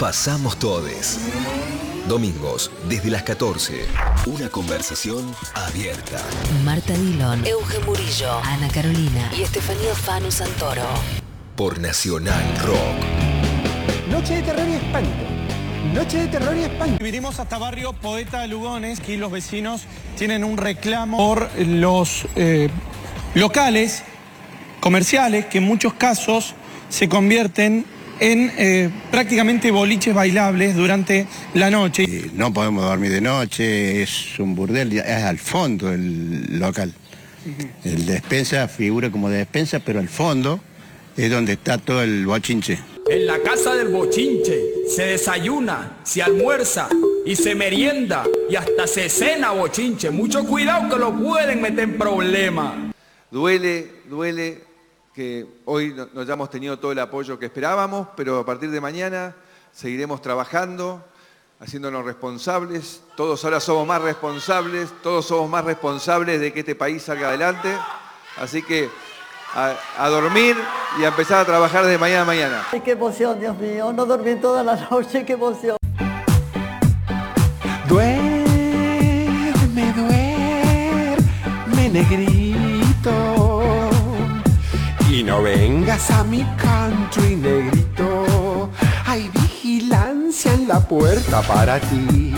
pasamos todes. Domingos, desde las 14. Una conversación abierta. Marta Dillon, Euge Murillo, Ana Carolina y Estefanía Fano Santoro. Por Nacional Rock. Noche de terror y espanto. Noche de terror y espanto. Vinimos hasta barrio Poeta Lugones, que los vecinos tienen un reclamo por los eh, locales comerciales que en muchos casos se convierten en eh, prácticamente boliches bailables durante la noche. Eh, No podemos dormir de noche, es un burdel, es al fondo el local. El despensa figura como despensa, pero al fondo es donde está todo el bochinche. En la casa del bochinche se desayuna, se almuerza y se merienda y hasta se cena bochinche. Mucho cuidado que lo pueden meter en problemas. Duele, duele que hoy no, no hayamos tenido todo el apoyo que esperábamos, pero a partir de mañana seguiremos trabajando, haciéndonos responsables. Todos ahora somos más responsables, todos somos más responsables de que este país salga adelante. Así que a, a dormir y a empezar a trabajar desde mañana a mañana. Ay, qué emoción, Dios mío. No dormí toda la noche, qué emoción. Duerme, duerme, negrito. Y no vengas a mi country, negrito. Hay vigilancia en la puerta para ti.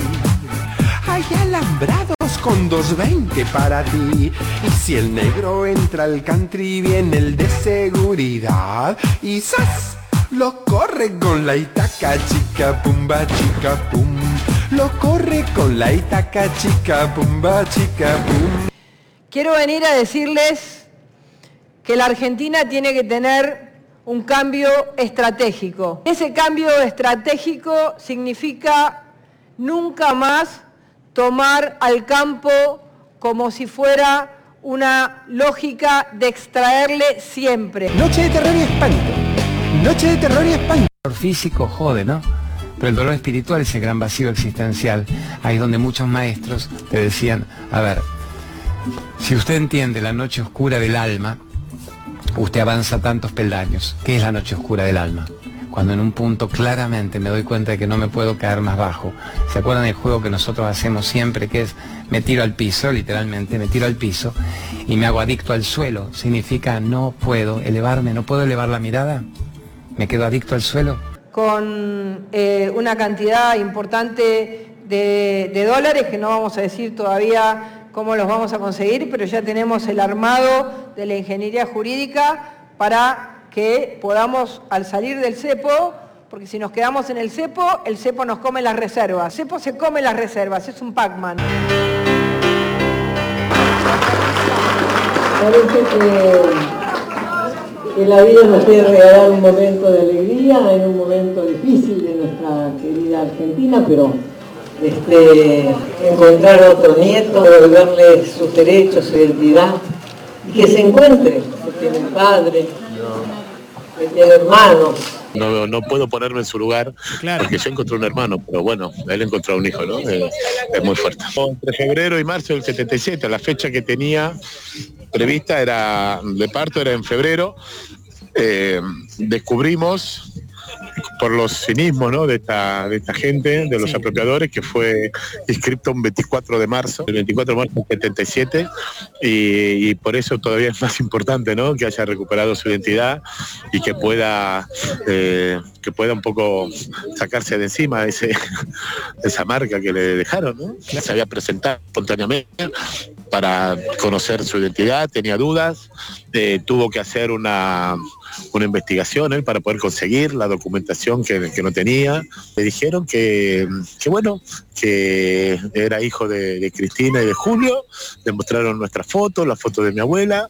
Hay alambrados con 220 para ti. Y si el negro entra al country, viene el de seguridad. Y ¡zas! Lo corre con la itaca chica pumba chica pum. Lo corre con la itaca chica pumba chica pum. Quiero venir a decirles que la Argentina tiene que tener un cambio estratégico. Ese cambio estratégico significa nunca más tomar al campo como si fuera una lógica de extraerle siempre. Noche de terror y espanto. Noche de terror y espanto. El dolor físico jode, ¿no? Pero el dolor espiritual es el gran vacío existencial. Ahí es donde muchos maestros te decían, a ver, si usted entiende la noche oscura del alma, usted avanza tantos peldaños. ¿Qué es la noche oscura del alma? Cuando en un punto claramente me doy cuenta de que no me puedo caer más bajo. ¿Se acuerdan del juego que nosotros hacemos siempre, que es me tiro al piso, literalmente, me tiro al piso y me hago adicto al suelo? Significa no puedo elevarme, no puedo elevar la mirada, me quedo adicto al suelo. con eh, una cantidad importante de dólares, que no vamos a decir todavía cómo los vamos a conseguir, pero ya tenemos el armado de la ingeniería jurídica para que podamos, al salir del cepo, porque si nos quedamos en el cepo, el cepo nos come las reservas. cepo se come las reservas, es un Pac-Man. Parece que, que la vida nos quiere regalar un momento de alegría en un momento difícil de nuestra querida Argentina, pero este, encontrar otro nieto, devolverle sus derechos, su identidad, y que se encuentre, que tiene un padre, que tiene hermanos, No, no puedo ponerme en su lugar porque yo encontré un hermano, pero bueno, él encontró un hijo, ¿no? Eh, es muy fuerte. Entre febrero y marzo del 77, la fecha que tenía prevista era de parto era en febrero. Eh, descubrimos por los cinismos ¿no? de, esta, de esta gente, de los apropiadores, que fue inscripto un 24 de marzo, el 24 de marzo del 77, y, y por eso todavía es más importante ¿no? que haya recuperado su identidad y que pueda, eh, que pueda un poco sacarse de encima ese, esa marca que le dejaron. ¿no? Se había presentado espontáneamente para conocer su identidad, tenía dudas, eh, tuvo que hacer una, una investigación él para poder conseguir la documentación que, no tenía. Le dijeron que, bueno, que era hijo de, de Cristina y de Julio, le mostraron nuestra foto, la foto de mi abuela,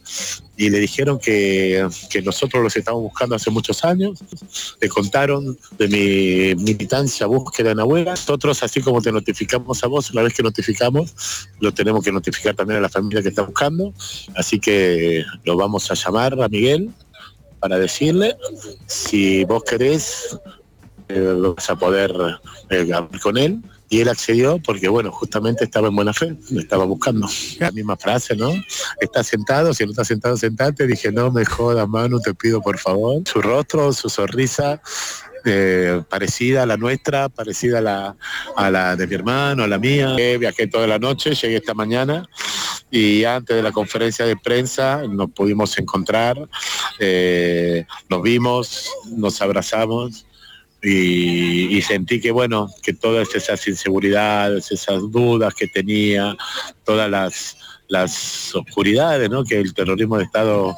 y le dijeron que, que nosotros los estábamos buscando hace muchos años. Le contaron de mi militancia, búsqueda en abuela. Nosotros, así como te notificamos a vos, una vez que notificamos, lo tenemos que notificar también a la familia que está buscando. Así que lo vamos a llamar a Miguel para decirle si vos querés eh, vas a poder eh, hablar con él. Y él accedió porque bueno justamente estaba en buena fe me estaba buscando. La misma frase no está sentado si no está sentado sentate. Dije no me jodas Manu te pido por favor. Su rostro su sonrisa eh, parecida a la nuestra, parecida a la, a la de mi hermano, a la mía. Eh, viajé toda la noche, llegué esta mañana y antes de la conferencia de prensa nos pudimos encontrar, eh, nos vimos, nos abrazamos. Y, y, sentí que bueno, que todas esas inseguridades, esas dudas que tenía, todas las, las oscuridades ¿no? que el terrorismo de Estado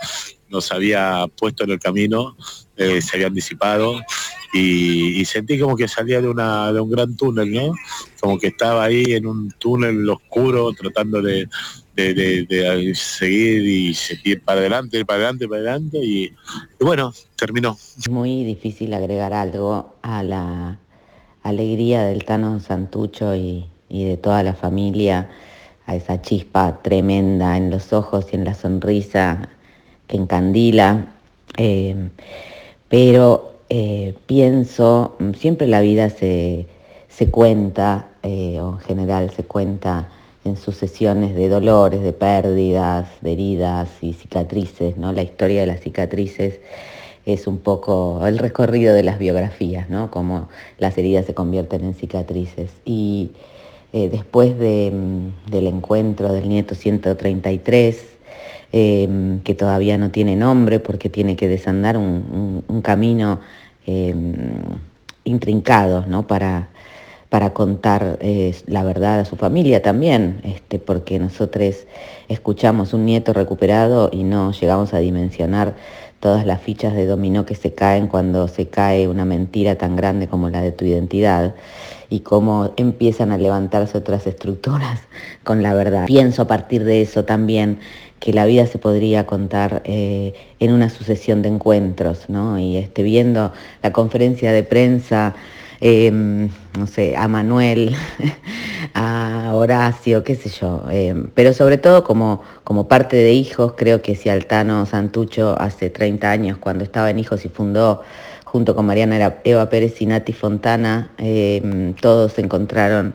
nos había puesto en el camino, eh, se habían disipado y, sentí como que salía de, una, de un gran túnel, ¿no? Como que estaba ahí en un túnel oscuro tratando de, de, de, seguir y seguir para adelante, para adelante, para adelante y, bueno, terminó. Muy difícil agregar algo a la alegría del Tano Santucho y, y de toda la familia, a esa chispa tremenda en los ojos y en la sonrisa que encandila. Eh, pero eh, pienso, siempre la vida se, se cuenta, eh, o en general se cuenta en sucesiones de dolores, de pérdidas, de heridas y cicatrices, ¿no? La historia de las cicatrices es un poco el recorrido de las biografías, ¿no? Como las heridas se convierten en cicatrices. Y eh, después de, del encuentro del nieto 133, eh, que todavía no tiene nombre porque tiene que desandar un, un, un camino eh, intrincado, ¿no? Para, para contar eh, la verdad a su familia también, este, porque nosotros escuchamos un nieto recuperado y no llegamos a dimensionar todas las fichas de dominó que se caen cuando se cae una mentira tan grande como la de tu identidad y cómo empiezan a levantarse otras estructuras con la verdad. Pienso a partir de eso también que la vida se podría contar eh, en una sucesión de encuentros, ¿no? Y este, viendo la conferencia de prensa eh, no sé, a Manuel, a Horacio, qué sé yo, eh, pero sobre todo como, como parte de Hijos, creo que si Altano Santucho hace 30 años, cuando estaba en Hijos y fundó junto con Mariana Eva Pérez y Nati Fontana, eh, todos encontraron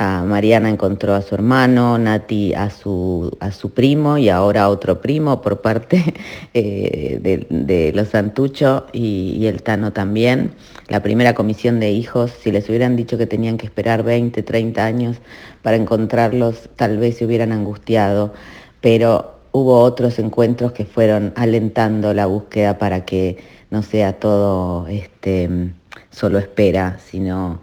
Mariana encontró a su hermano, Nati a su, a su primo y ahora a otro primo por parte eh, de, de, los Santucho y, y, el Tano también. La primera comisión de hijos, si les hubieran dicho que tenían que esperar 20, 30 años para encontrarlos, tal vez se hubieran angustiado, pero hubo otros encuentros que fueron alentando la búsqueda para que no sea todo este, solo espera, sino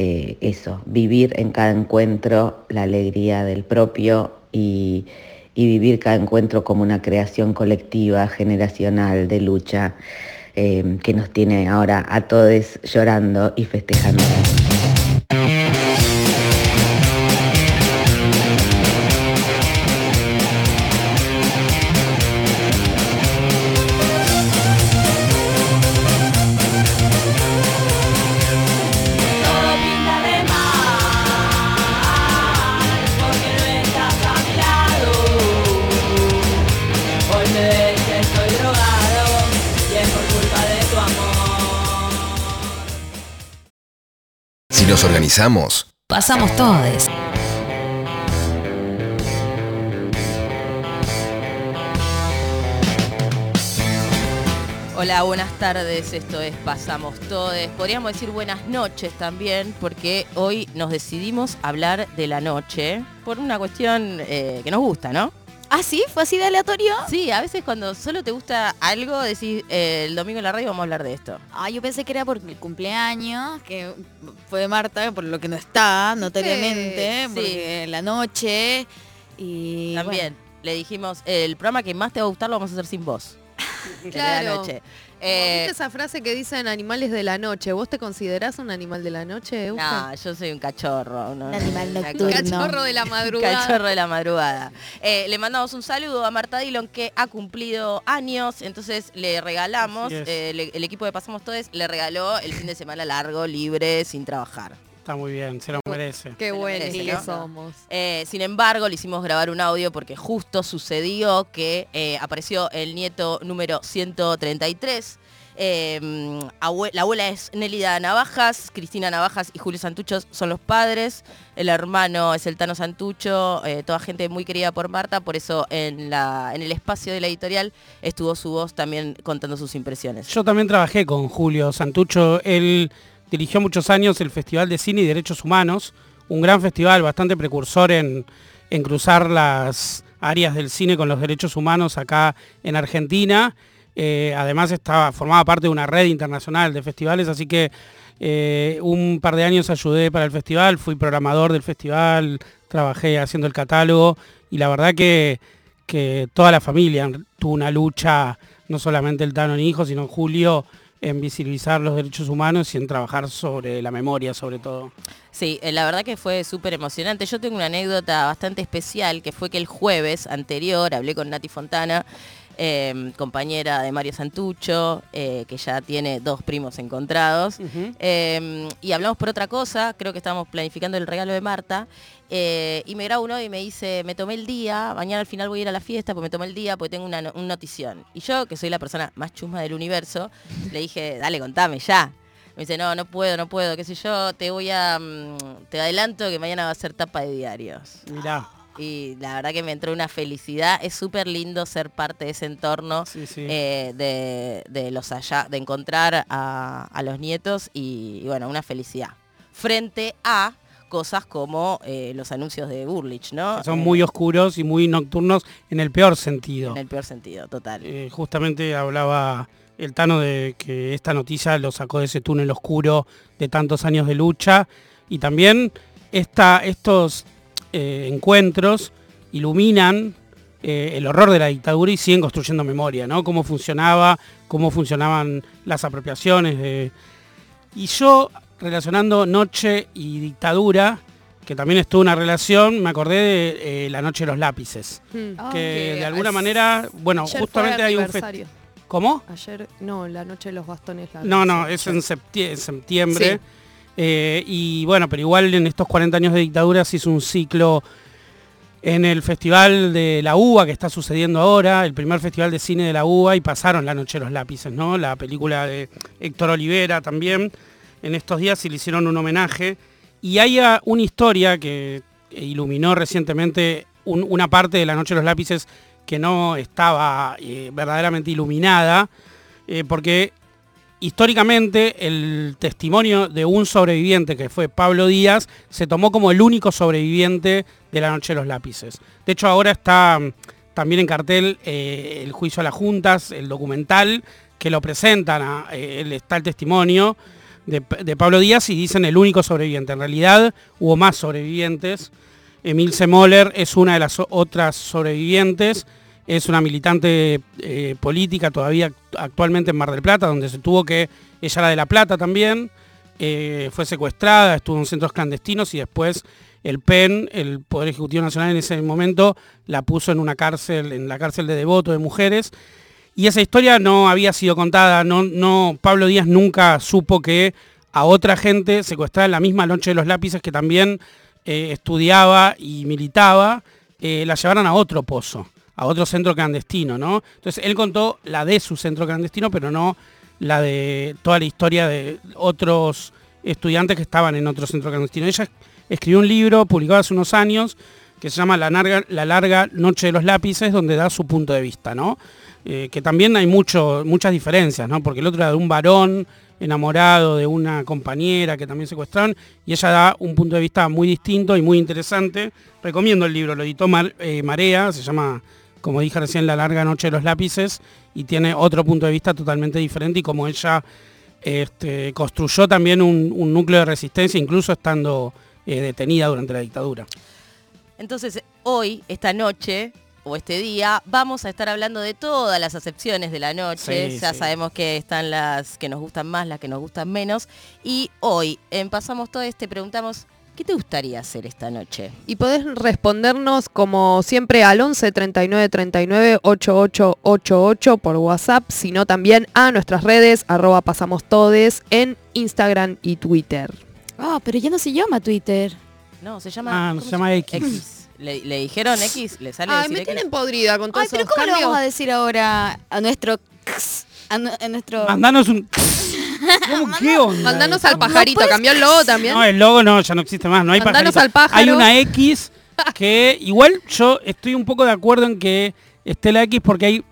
eh, eso, vivir en cada encuentro la alegría del propio y, vivir cada encuentro como una creación colectiva, generacional, de lucha, eh, que nos tiene ahora a todos llorando y festejando. Nos organizamos, pasamos todos. Hola, buenas tardes. Esto es Pasamos Todes. Podríamos decir buenas noches también, porque hoy nos decidimos hablar de la noche por una cuestión eh, que nos gusta, ¿no? ¿Ah, sí? ¿Fue así de aleatorio? Sí, a veces cuando solo te gusta algo, decís eh, el domingo en la radio vamos a hablar de esto. Ah, yo pensé que era por el cumpleaños, que fue de Marta, por lo que no está, notoriamente, sí, porque sí. la noche y... También, bueno. le dijimos, el programa que más te va a gustar lo vamos a hacer sin vos. claro. De la noche. Eh, ¿Viste esa frase que dicen animales de la noche? ¿Vos te considerás un animal de la noche, Eugen? No, yo soy un cachorro. Un animal nocturno. Un cachorro de la madrugada. cachorro de la madrugada. Eh, le mandamos un saludo a Marta Dillon que ha cumplido años, entonces le regalamos, eh, le, el equipo de Pasamos Todes le regaló el fin de semana largo, libre, sin trabajar. Está muy bien, se lo merece. Qué bueno que ¿no? somos. Eh, sin embargo, le hicimos grabar un audio porque justo sucedió que eh, apareció el nieto número 133. Eh, abue- la abuela es Nélida Navajas, Cristina Navajas y Julio Santucho son los padres. El hermano es el Tano Santucho, eh, toda gente muy querida por Marta, por eso en, la, en el espacio de la editorial estuvo su voz también contando sus impresiones. Yo también trabajé con Julio Santucho. Él dirigió muchos años el Festival de Cine y Derechos Humanos, un gran festival bastante precursor en, cruzar las áreas del cine con los derechos humanos acá en Argentina. Eh, además estaba, formaba parte de una red internacional de festivales, así que eh, un par de años ayudé para el festival, fui programador del festival, trabajé haciendo el catálogo y la verdad que, que toda la familia tuvo una lucha, no solamente el Tano ni hijo, sino Julio, en visibilizar los derechos humanos y en trabajar sobre la memoria sobre todo. Sí, eh, la verdad que fue súper emocionante. Yo tengo una anécdota bastante especial, que fue que el jueves anterior hablé con Nati Fontana, eh, compañera de Mario Santucho, eh, que ya tiene dos primos encontrados, eh, y hablamos por otra cosa, creo que estábamos planificando el regalo de Marta, eh, y me graba uno y me dice, me tomé el día, mañana al final voy a ir a la fiesta, porque me tomé el día, porque tengo una, no- un notición. Y yo, que soy la persona más chusma del universo, le dije, dale, contame ya. Me dice, no, no puedo, no puedo, qué sé yo, te voy a, mm, te adelanto que mañana va a ser tapa de diarios. Mirá. Y la verdad que me entró una felicidad. Es súper lindo ser parte de ese entorno eh, de, de los allá, de encontrar a, a los nietos y, y, bueno, una felicidad. Frente a cosas como eh, los anuncios de Burlich, ¿no? son Eh, muy oscuros y muy nocturnos en el peor sentido. En el peor sentido, total. Justamente hablaba el Tano de que esta noticia lo sacó de ese túnel oscuro de tantos años de lucha y también esta, estos eh, encuentros iluminan eh, el horror de la dictadura y siguen construyendo memoria, ¿no? Cómo funcionaba, cómo funcionaban las apropiaciones. de- Y yo, relacionando noche y dictadura, que también estuvo una relación, me acordé de eh, la noche de los lápices. Hmm. que Ah, de que alguna es- manera, bueno, Ayer justamente hay un festival. ¿Cómo? Ayer, no, la noche de los bastones. la No, no, es en septie- en septiembre. Sí. Eh, y bueno, pero igual en estos 40 años de dictadura se hizo un ciclo en el Festival de la UBA que está sucediendo ahora, el primer Festival de Cine de la UBA y pasaron La Noche de los Lápices, ¿no? La película de Héctor Olivera también. En estos días se le hicieron un homenaje. Y hay ah, una historia que iluminó recientemente un- una parte de La Noche de los Lápices que no estaba eh, verdaderamente iluminada, eh, porque históricamente el testimonio de un sobreviviente que fue Pablo Díaz se tomó como el único sobreviviente de la noche de los lápices. De hecho ahora está mm, también en cartel eh, el juicio a las juntas, el documental que lo presentan, a, eh, está el testimonio de, Pablo Díaz y dicen el único sobreviviente. En realidad hubo más sobrevivientes. Emil Semoller es una de las otras sobrevivientes es una militante eh, política todavía act- actualmente en Mar del Plata, donde se tuvo que, ella era de La Plata también, eh, fue secuestrada, estuvo en centros clandestinos y después el PEN, el Poder Ejecutivo Nacional en ese momento, la puso en una cárcel, en la cárcel de devoto de mujeres. Y esa historia no había sido contada, no, no, Pablo Díaz nunca supo que a otra gente secuestrada en la misma noche de los lápices que también eh, estudiaba y militaba, la llevaron a otro pozo, a otro centro clandestino, ¿no? Entonces él contó la de su centro clandestino, pero no la de toda la historia de otros estudiantes que estaban en otro centro clandestino. Ella escribió un libro publicado hace unos años que se llama La larga, la larga noche de los lápices, donde da su punto de vista, ¿no? Eh, que también hay mucho, muchas diferencias, ¿no? Porque el otro era de un varón enamorado de una compañera que también secuestraron y ella da un punto de vista muy distinto y muy interesante. Recomiendo el libro, lo editó Mar- eh, Marea, se llama, como dije recién, La larga noche de los lápices y tiene otro punto de vista totalmente diferente y como ella este, construyó también un, un núcleo de resistencia, incluso estando eh, detenida durante la dictadura. Entonces, hoy, esta noche o este día, vamos a estar hablando de todas las acepciones de la noche. Sí, ya sí. sabemos que están las que nos gustan más, las que nos gustan menos. Y hoy, en Pasamos Todo te preguntamos, ¿qué te gustaría hacer esta noche? Y podés respondernos como siempre al 11 39 39 8888 por WhatsApp, sino también a nuestras redes arroba pasamos todes en Instagram y Twitter. Ah, pero ya no se llama Twitter. No, se llama... Ah, ¿cómo se llama X. X. ¿Le, le dijeron X? ¿Le sale Ay, decir me X? tienen podrida con todos Ay, pero esos ¿cómo le cambios. vamos a decir ahora a nuestro... x? en nuestro... Mandanos un... ¿Cómo qué onda? Mandanos al pajarito, cambió el logo también. No, el logo no, ya no existe más, no hay Mandanos pajarito. al pájaro. Hay una X que igual yo estoy un poco de acuerdo en que esté la X porque hay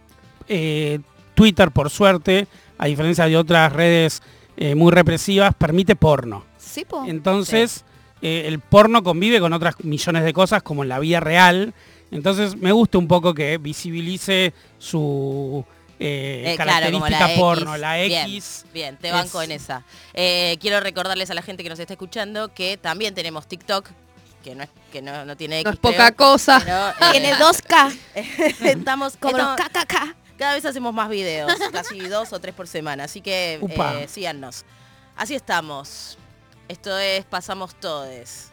eh, Twitter, por suerte, a diferencia de otras redes eh, muy represivas, permite porno. Sí, po. Entonces, eh, el porno convive con otras millones de cosas como en la vida real. Entonces, me gusta un poco que visibilice su eh, Eh, claro, como característica la porno, X. la Bien, X. Bien, te banco es- en esa. Eh, quiero recordarles a la gente que nos está escuchando que también tenemos TikTok, que no, es, que no, no tiene No X, es poca creo, cosa. pero, eh, Tiene 2K. estamos Como los KKK. cada vez hacemos más videos, casi dos o tres por semana, así que eh, síganos. Así estamos. Esto es Pasamos Todes.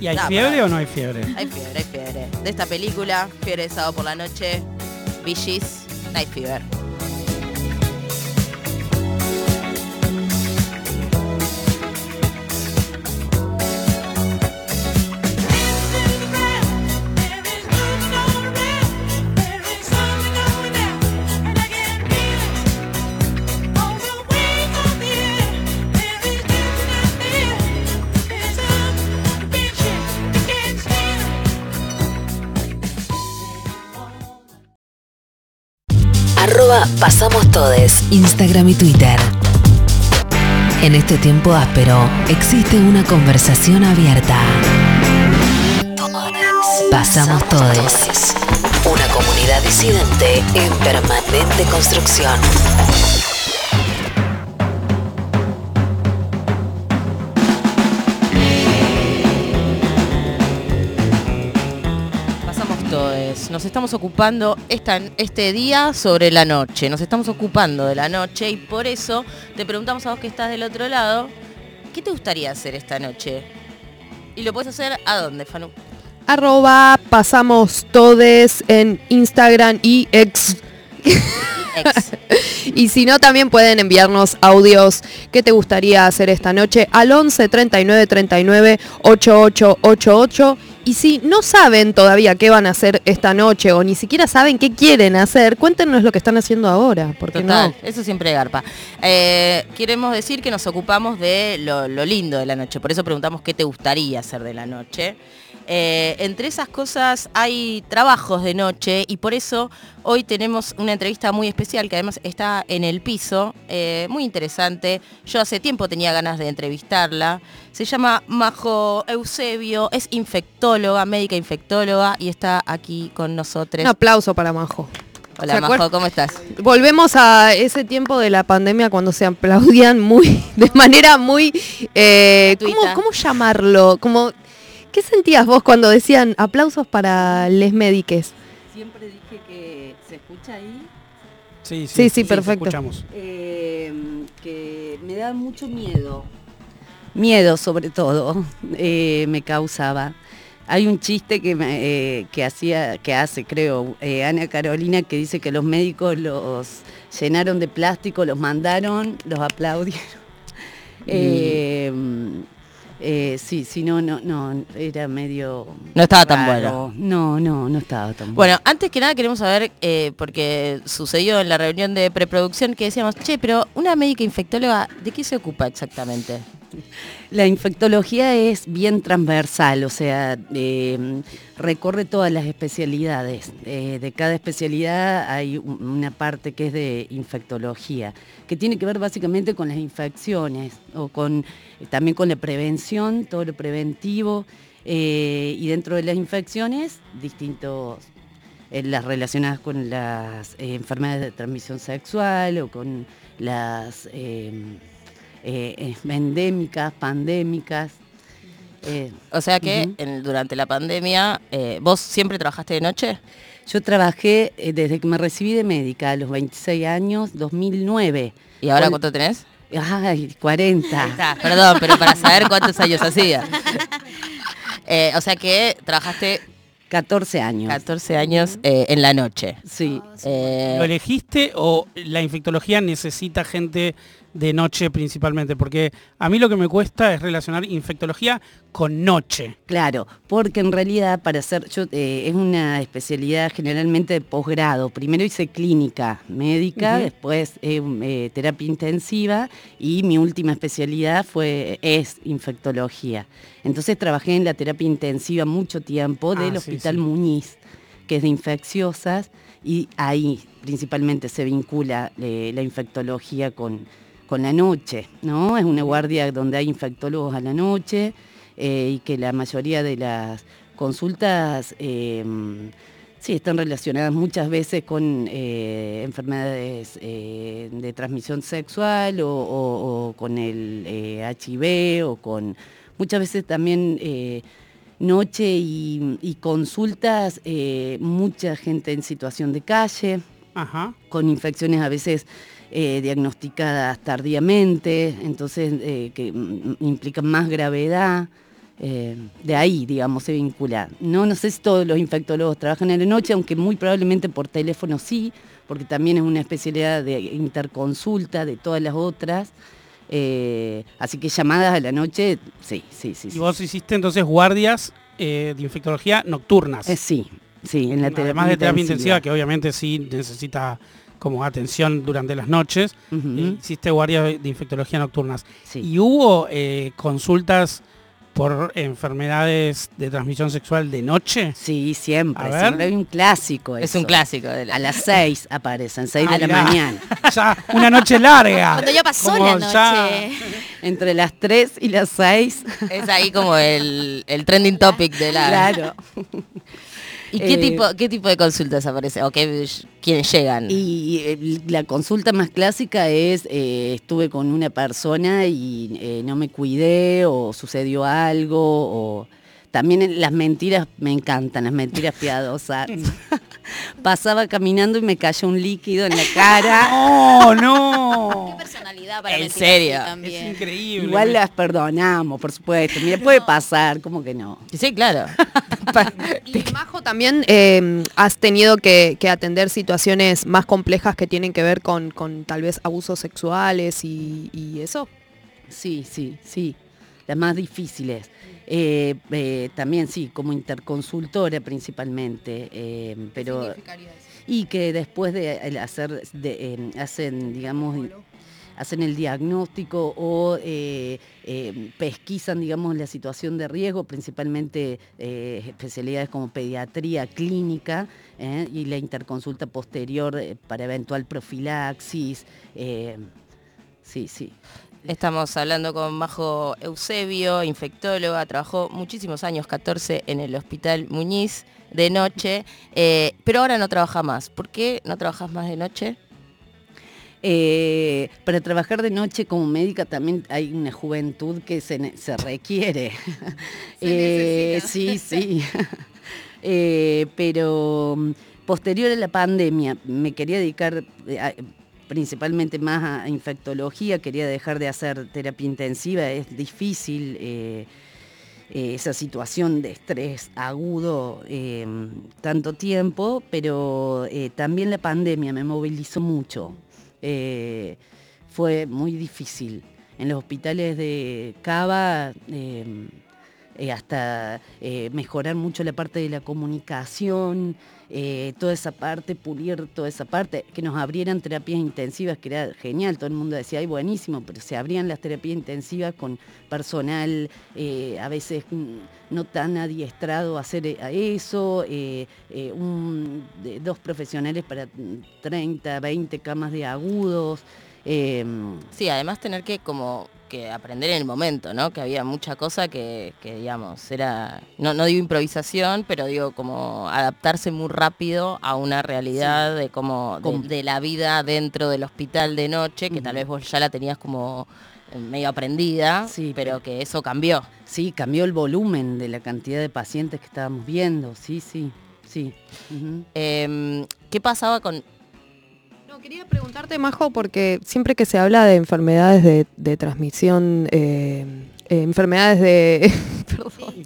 ¿Y hay fiebre para- o no hay fiebre? Hay fiebre, hay fiebre. De esta película, Fiebre de sábado por la noche, which is. Arroba Pasamos Todes, Instagram y Twitter. En este tiempo áspero existe una conversación abierta. Pasamos Todes. Una comunidad disidente en permanente construcción. Nos estamos ocupando esta, este día sobre la noche. Nos estamos ocupando de la noche y por eso te preguntamos a vos que estás del otro lado, ¿qué te gustaría hacer esta noche? Y lo puedes hacer a dónde, Fanu. Arroba pasamos todes en Instagram y ex. Y si no, también pueden enviarnos audios que te gustaría hacer esta noche al 11 39 39 8888. Y si no saben todavía qué van a hacer esta noche o ni siquiera saben qué quieren hacer, cuéntenos lo que están haciendo ahora. Porque Total, no. eso siempre garpa. Eh, queremos decir que nos ocupamos de lo, lo lindo de la noche, por eso preguntamos qué te gustaría hacer de la noche. Eh, entre esas cosas hay trabajos de noche y por eso hoy tenemos una entrevista muy especial que además está en el piso, eh, muy interesante. Yo hace tiempo tenía ganas de entrevistarla. Se llama Majo Eusebio, es infectóloga, médica infectóloga y está aquí con nosotros. Un aplauso para Majo. Hola ¿Se Majo, ¿cómo estás? Volvemos a ese tiempo de la pandemia cuando se aplaudían muy, de manera muy, eh, ¿cómo, cómo llamarlo? Como, ¿Qué sentías vos cuando decían aplausos para les médiques? Siempre dije que se escucha ahí. Sí, Sí, sí, perfecto. escuchamos. eh, que me da mucho miedo. Miedo sobre todo, eh, me causaba. Hay un chiste que, me, eh, que hacía, que hace, creo, eh, Ana Carolina, que dice que los médicos los llenaron de plástico, los mandaron, los aplaudieron. Eh, eh, sí, sí, no, no, no, era medio. No estaba tan raro. No, no, no estaba tan bueno. Bueno, antes que nada queremos saber, eh, porque sucedió en la reunión de preproducción que decíamos, che, pero una médica infectóloga, ¿de qué se ocupa exactamente? La infectología es bien transversal, o sea, eh, recorre todas las especialidades. Eh, de cada especialidad hay un- una parte que es de infectología, que tiene que ver básicamente con las infecciones o con eh, también con la prevención, todo lo preventivo. eh, y dentro de las infecciones, distintos las relacionadas con las enfermedades de transmisión sexual o con las eh, endémicas, pandémicas. eh, O sea que en- durante la pandemia, eh, ¿vos siempre trabajaste de noche? Yo trabajé eh, desde que me recibí de médica a los 26 años, 2009. ¿Y ahora cuánto tenés? Ay, 40. Ahí está, perdón, pero para saber cuántos años hacía. Eh, o sea que trabajaste 14 años. 14 años eh, en la noche. Sí. Eh, ¿Lo elegiste o la infectología necesita gente de noche principalmente? Porque a mí lo que me cuesta es relacionar infectología con noche. Claro, porque en realidad para hacer, yo eh, es una especialidad generalmente de posgrado. Primero hice clínica médica, después eh, eh, terapia intensiva y mi última especialidad fue es infectología. Entonces trabajé en la terapia intensiva mucho tiempo del Ah, sí, Hospital sí. Muñiz, que es de infecciosas, y ahí principalmente se vincula la infectología con, con la noche, ¿no? Es una guardia donde hay infectólogos a la noche eh, y que la mayoría de las consultas eh, sí están relacionadas muchas veces con eh, enfermedades eh, de transmisión sexual o, o- o con el HIV o con muchas veces también noche y, y consultas, mucha gente en situación de calle, con infecciones a veces eh, diagnosticadas tardíamente, entonces eh, que implican más gravedad. eh, de ahí, digamos, se vincula. No, no sé si todos los infectólogos trabajan en la noche, aunque muy probablemente por teléfono sí, porque también es una especialidad de interconsulta de todas las otras. eh, así que llamadas a la noche, sí, sí, sí. Y vos hiciste entonces guardias eh, de infectología nocturnas. Sí, sí, en la terapia Además de terapia intensiva. intensiva, que obviamente sí necesita como atención durante las noches, eh, hiciste guardias de infectología nocturnas. ¿Y hubo eh, consultas por enfermedades de transmisión sexual de noche? Sí, siempre. Siempre hay un clásico. Es un clásico. de la- A las 6 aparecen, 6 Ah, de la mañana. Ya, una noche larga. Cuando ya pasó Como la ya- noche. Entre las 3 y las 6. Es ahí como el, el trending topic de la... Claro. ¿Y qué, Eh, tipo, qué tipo de consultas aparece? ¿O qué, quiénes llegan? Y eh, la consulta más clásica es, eh, estuve con una persona y eh, no me cuidé o sucedió algo o... También las mentiras me encantan, las mentiras piadosas. Pasaba caminando y me cayó un líquido en la cara. ¡Oh, no! personalidad para ¿En serio? también. Es increíble. Igual las perdonamos, por supuesto. Mira, puede pasar, ¿cómo que no? Sí, claro. Y Majo, también eh, has tenido que, que atender situaciones más complejas que tienen que ver con, con tal vez abusos sexuales y, y eso. Sí, sí, sí. Las más difíciles. Eh, eh, también sí, como interconsultora principalmente, eh, pero y que después de hacer, de, hacen, digamos, hacen el diagnóstico o eh, eh, pesquisan, digamos, la situación de riesgo, principalmente eh, especialidades como pediatría clínica y la interconsulta posterior para eventual profilaxis. sí, sí. Estamos hablando con Majo Eusebio, infectóloga, trabajó muchísimos años, 14, en el Hospital Muñiz de noche, eh, pero ahora no trabaja más. ¿Por qué no trabajas más de noche? Eh, para trabajar de noche como médica también hay una juventud que se, ne- se requiere. Eh, sí, sí. Eh, pero mm, posterior a la pandemia me quería dedicar eh, principalmente más a infectología, quería dejar de hacer terapia intensiva, es difícil. eh, eh, esa situación de estrés agudo eh, tanto tiempo, pero eh, también la pandemia me movilizó mucho. Fue muy difícil. En los hospitales de Cava, eh, hasta eh, mejorar mucho la parte de la comunicación, eh, toda esa parte, pulir toda esa parte, que nos abrieran terapias intensivas, que era genial, todo el mundo decía, ay, buenísimo, pero se abrían las terapias intensivas con personal a veces mm, no tan adiestrado a hacer a eso, dos profesionales para mm, 30, 20 camas de agudos. eh, Sí, además tener que como que aprender en el momento, ¿no? Que había mucha cosa que, que, digamos, era, no, no digo improvisación, pero digo como adaptarse muy rápido a una realidad de como de, la vida dentro del hospital de noche, que tal vez vos ya la tenías como eh, medio aprendida, pero que eso cambió. Sí, cambió el volumen de la cantidad de pacientes que estábamos viendo, sí, sí, sí. Em, ¿Qué pasaba con No, quería preguntarte, Majo, porque siempre que se habla de enfermedades de, de transmisión, eh, eh, enfermedades de.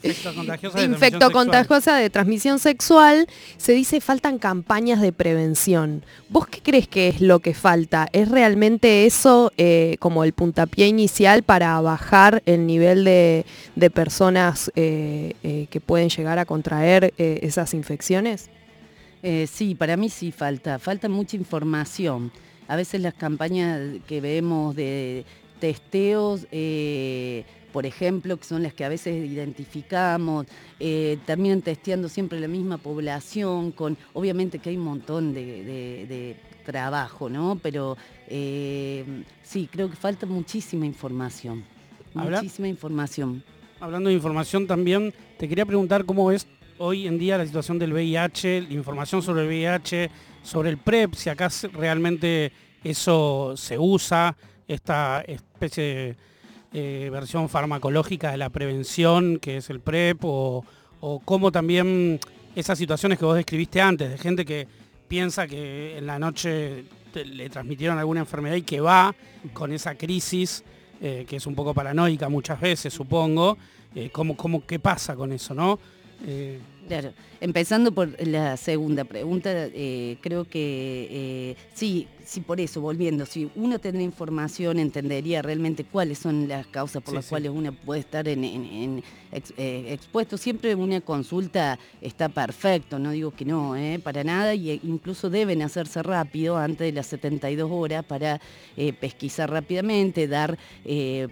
Infectocontagiosa de de transmisión sexual. Se dice faltan campañas de prevención. ¿Vos qué crees que es lo que falta? ¿Es realmente eso eh, como el puntapié inicial para bajar el nivel de, personas eh, eh, que pueden llegar a contraer esas infecciones? Sí, para mí sí falta. Falta mucha información. A veces las campañas que vemos de testeos por ejemplo, que son las que a veces identificamos, eh, terminan testeando siempre la misma población, con obviamente que hay un montón de, trabajo, ¿no? Pero eh, sí, creo que falta muchísima información. Muchísima información. Hablando de información también, te quería preguntar cómo es hoy en día la situación del VIH, la información sobre el VIH, sobre el PrEP, si acá realmente eso se usa, esta especie de eh, versión farmacológica de la prevención, que es el PrEP, o, cómo también esas situaciones que vos describiste antes, de gente que piensa que en la noche le transmitieron alguna enfermedad y que va con esa crisis, eh, que es un poco paranoica muchas veces, supongo, eh, ¿cómo, cómo, ¿qué pasa con eso, no? 嗯。Claro, empezando por la segunda pregunta, creo que sí, Sí, por eso, volviendo, si uno tendría información, entendería realmente cuáles son las causas por las cuales uno puede estar en, eh, expuesto. Siempre una consulta está perfecto, no digo que no, eh, para nada, y incluso deben hacerse rápido, antes de las 72 horas, para eh, pesquisar rápidamente, dar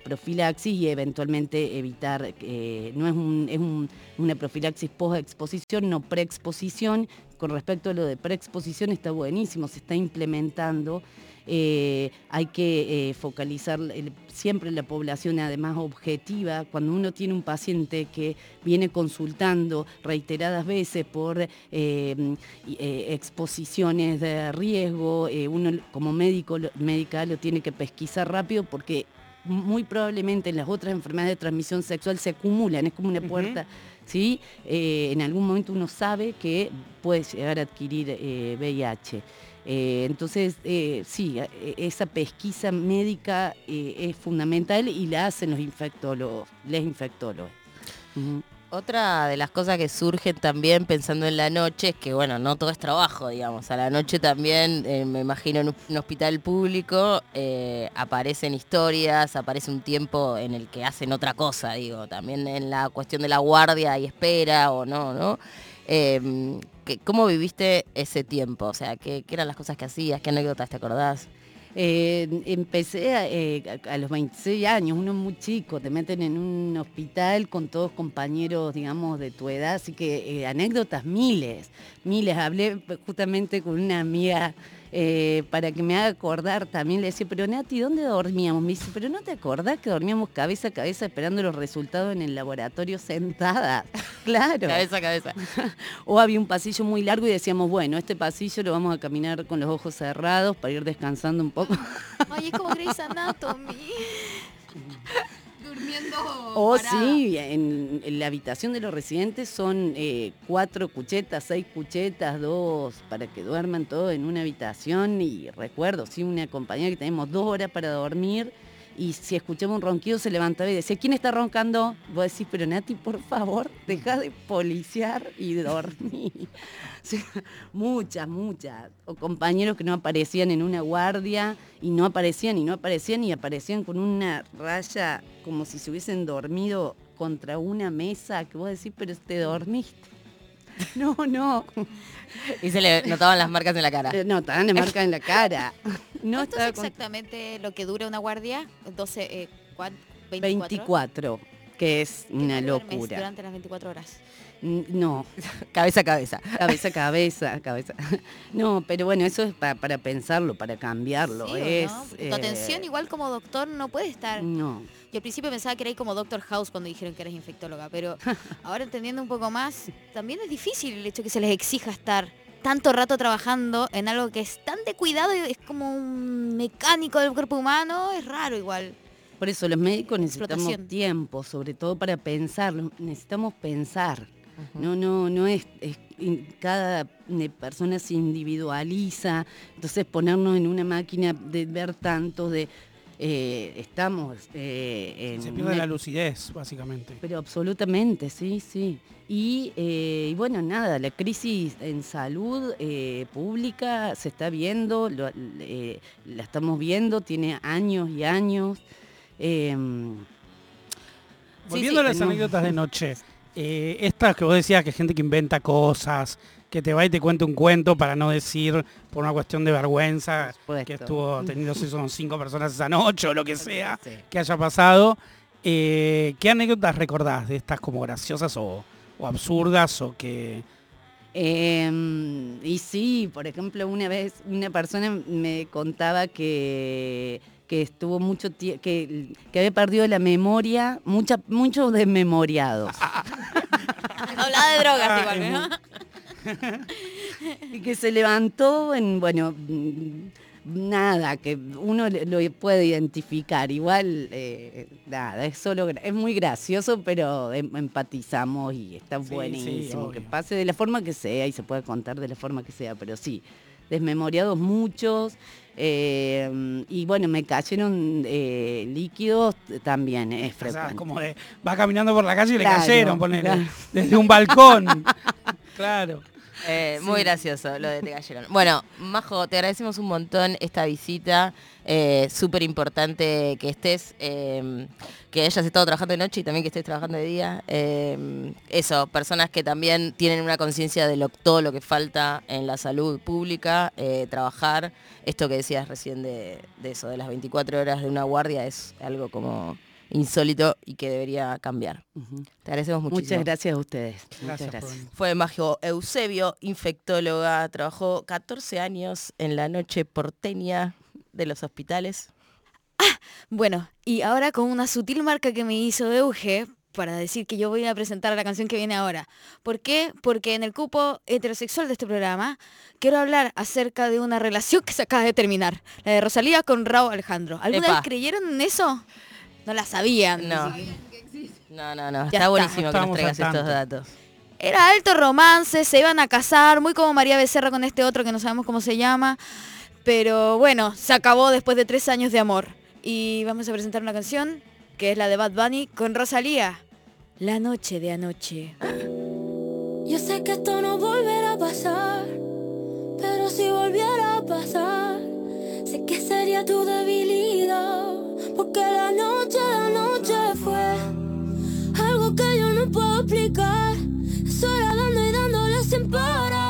profilaxis y eventualmente evitar, no es, es una profilaxis post-exposición, no pre-exposición, con respecto a lo de preexposición está buenísimo, se está implementando. Eh, hay que eh, focalizar siempre la población además objetiva. Cuando uno tiene un paciente que viene consultando reiteradas veces por eh, exposiciones de riesgo, uno como médico, médica lo tiene que pesquisar rápido porque muy probablemente en las otras enfermedades de transmisión sexual se acumulan, es como una puerta. ¿Sí? Eh, en algún momento uno sabe que puede llegar a adquirir VIH. Eh, eh, entonces, sí, esa pesquisa médica es fundamental y la hacen los infectólogos, les infectólogos. Otra de las cosas que surgen también pensando en la noche es que, bueno, no todo es trabajo, digamos. A la noche también, eh, me imagino, en un hospital público eh, aparecen historias, aparece un tiempo en el que hacen otra cosa, digo. También en la cuestión de la guardia y espera o no, ¿no? Em, ¿Cómo viviste ese tiempo? O sea, ¿qué, ¿qué, eran las cosas que hacías? ¿Qué anécdotas te acordás? Eh, empecé eh, a, los 26 años, uno muy chico, te meten en un hospital con todos compañeros, digamos, de tu edad, así que eh, anécdotas miles, miles. Hablé justamente con una amiga eh, para que me haga acordar también. Le decía, pero Nati, ¿dónde dormíamos? Me dice, pero ¿no te acordás que dormíamos cabeza a cabeza esperando los resultados en el laboratorio sentada? claro. cabeza a cabeza. o había un pasillo muy largo y decíamos, bueno, este pasillo lo vamos a caminar con los ojos cerrados para ir descansando un poco. Ay, es como Grey's Anatomy. Oh, sí, en, la habitación de los residentes son eh, cuatro cuchetas, seis cuchetas, dos para que duerman todos en una habitación. Y recuerdo, sí, una compañía que tenemos dos horas para dormir y si escuchamos un ronquido se levantaba y decía, ¿quién está roncando? Vos decís, pero Nati, por favor, deja de policiar y dormir. muchas, muchas. O compañeros que no aparecían en una guardia y no aparecían y no aparecían y aparecían con una raya como si se hubiesen dormido contra una mesa, que vos decís, pero te dormiste. No, no. Y se le notaban las marcas en la cara. Eh, notaban las marcas en la cara. No es exactamente lo que dura una guardia? 12, eh, 24. que es una locura. Durante las 24 horas. No. cabeza a cabeza. Cabeza a cabeza, cabeza. No, pero bueno, eso es para, pensarlo, para cambiarlo. es, Tu eh, atención igual como doctor no puede estar. No. Yo al principio pensaba que era como Doctor House cuando dijeron que eres infectóloga, pero ahora entendiendo un poco más, también es difícil el hecho que se les exija estar tanto rato trabajando en algo que es tan de cuidado es como un mecánico del cuerpo humano, es raro igual. Por eso los médicos necesitamos tiempo, sobre todo para pensar, necesitamos pensar. No, no, no es, cada persona se individualiza, entonces ponernos en una máquina de ver tanto, de eh, estamos eh, en... Se pierde la lucidez, básicamente. Pero absolutamente, sí, sí. Y, eh, y bueno, nada, la crisis en salud pública se está viendo, lo- la estamos viendo, tiene años y años. Em, Volviendo a las anécdotas de noche, eh, estas que vos decías que gente que inventa cosas, que te va y te cuenta un cuento para no decir por una cuestión de vergüenza que estuvo teniendo sexo con cinco personas esa noche o lo que sea que haya pasado. Eh, ¿Qué anécdotas recordás de estas como graciosas o, o absurdas o que... Em, y sí, por ejemplo, una vez una persona me contaba que, que estuvo mucho tiempo, que, que había perdido la memoria, mucha, mucho desmemoriado. Hablaba de drogas igual, ¿no? y que se levantó en, bueno, nada, que uno lo puede identificar. Igual, eh, nada, es solo, es muy gracioso, pero em- empatizamos y está sí, buenísimo. que pase de la forma que sea y se puede contar de la forma que sea, pero sí, desmemoriados muchos. Eh, y bueno, me cayeron eh, líquidos también, es O frecuente. sea, como de, va caminando por la calle y Claro, le cayeron, ponele, claro. desde un balcón. claro. Eh, Muy gracioso lo de Te Cayeron. Bueno, Majo, te agradecemos un montón esta visita. Eh, Súper importante que estés, eh, que hayas estado trabajando de noche y también que estés trabajando de día. Eh, eso, personas que también tienen una conciencia de lo, todo lo que falta en la salud pública, eh, trabajar. Esto que decías recién de, de eso, de las 24 horas de una guardia, es algo como insólito y que debería cambiar. Te agradecemos muchísimo. Muchas gracias a ustedes. Muchas Gracias por gracias. Fue Magio Eusebio, infectóloga, trabajó 14 años en la noche porteña de los hospitales. Bueno, y ahora con una sutil marca que me hizo Euge para decir que yo voy a presentar la canción que viene ahora. ¿Por qué? Porque en el cupo heterosexual de este programa quiero hablar acerca de una relación que se acaba de terminar, la de Rosalía con Raúl Alejandro. ¿Alguna Epa. vez creyeron en eso? No la sabían. No. No, no, no. Ya Está buenísimo que nos traigas estos datos. Era alto romance, se iban a casar, muy como María Becerra con este otro que no sabemos cómo se llama. Pero bueno, se acabó después de tres años de amor. Y vamos a presentar una canción que es la de Bad Bunny con Rosalía. La noche de anoche. Yo sé que esto no volverá a pasar, pero si volviera a pasar, sé que sería tu debilidad, porque la noche de anoche fue algo que yo no puedo explicar. Sola dando y dándole sin parar.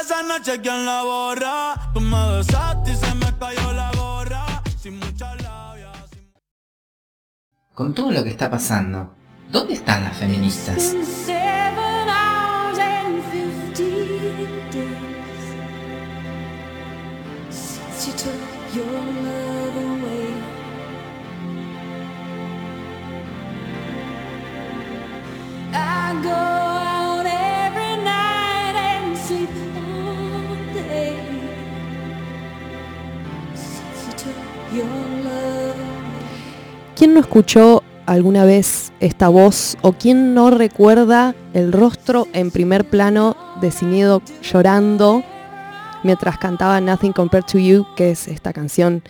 esa noche quién la borra. Tú me besaste y se me cayó la gorra. Sin mucha labia. Con todo lo que está pasando, ¿dónde están las feministas? Been seven ¿Quién no escuchó alguna vez esta voz o quién no recuerda el rostro en primer plano de Sinedo llorando mientras cantaba Nothing Compared to You, que es esta canción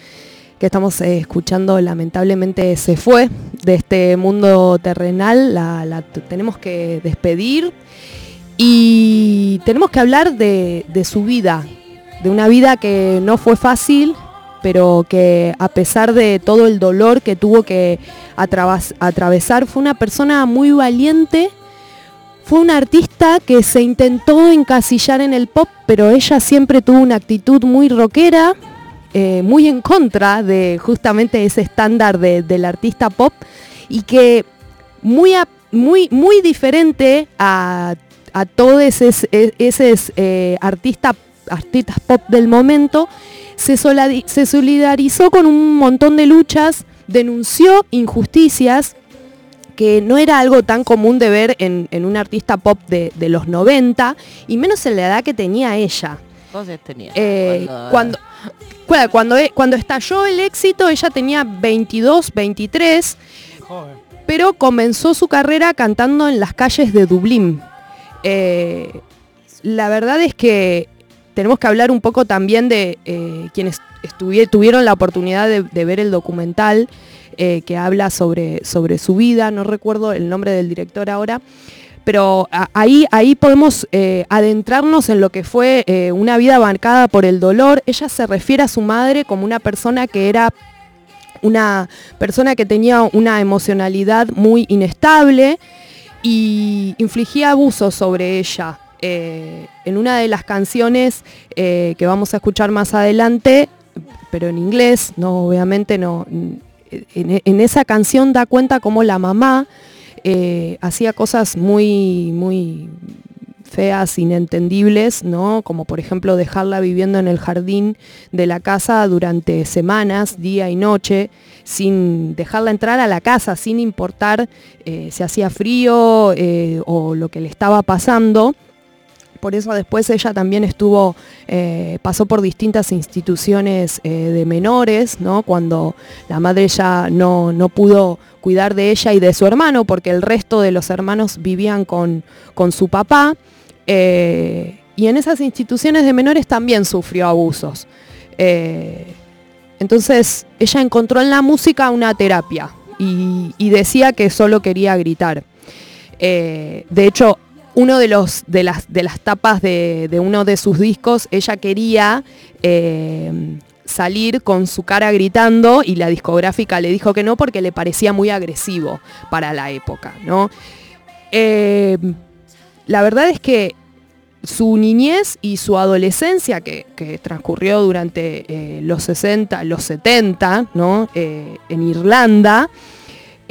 que estamos eh, escuchando, lamentablemente se fue de este mundo terrenal, la, la tenemos que despedir y tenemos que hablar de, de su vida, de una vida que no fue fácil, pero que a pesar de todo el dolor que tuvo que atravesar, fue una persona muy valiente, fue una artista que se intentó encasillar en el pop, pero ella siempre tuvo una actitud muy rockera, eh, muy en contra de justamente ese estándar de- del artista pop y que muy, muy, muy diferente a, a todos esos, esos, eh, artista- artistas pop del momento, se, se solidarizó con un montón de luchas denunció injusticias que no era algo tan común de ver en, en un artista pop de, de los 90, y menos en la edad que tenía ella. ¿Cuántos tenía? Eh, cuando, cuando, cuando, e- cuando estalló el éxito, ella tenía 22, 23, pero comenzó su carrera cantando en las calles de Dublín. Eh, la verdad es que tenemos que hablar un poco también de eh, quienes tuvieron la oportunidad de, ver el documental eh, que habla sobre, sobre su vida, no recuerdo el nombre del director ahora, pero ahí, ahí podemos eh, adentrarnos en lo que fue una vida marcada por el dolor. Ella se refiere a su madre como una persona que era una persona que tenía una emocionalidad muy inestable y infligía abusos sobre ella. Eh, en una de las canciones eh, que vamos a escuchar más adelante, pero en inglés, no, obviamente no. En, esa canción da cuenta cómo la mamá eh, hacía cosas muy, muy feas, inentendibles, ¿no? Como por ejemplo dejarla viviendo en el jardín de la casa durante semanas, día y noche, sin dejarla entrar a la casa, sin importar si hacía frío o lo que le estaba pasando. Por eso después ella también estuvo, eh, pasó por distintas instituciones eh, de menores, ¿no? Cuando la madre ya no, no pudo cuidar de ella y de su hermano, porque el resto de los hermanos vivían con, con su papá. eh, y en esas instituciones de menores también sufrió abusos. Entonces ella encontró en la música una terapia y, decía que solo quería gritar. De hecho, uno de, los, de, las, de las tapas de, de uno de sus discos, ella quería eh, salir con su cara gritando y la discográfica le dijo que no porque le parecía muy agresivo para la época, ¿no? Eh, la verdad es que su niñez y su adolescencia, que, que transcurrió durante eh, los 60, los 70, ¿no? En Irlanda,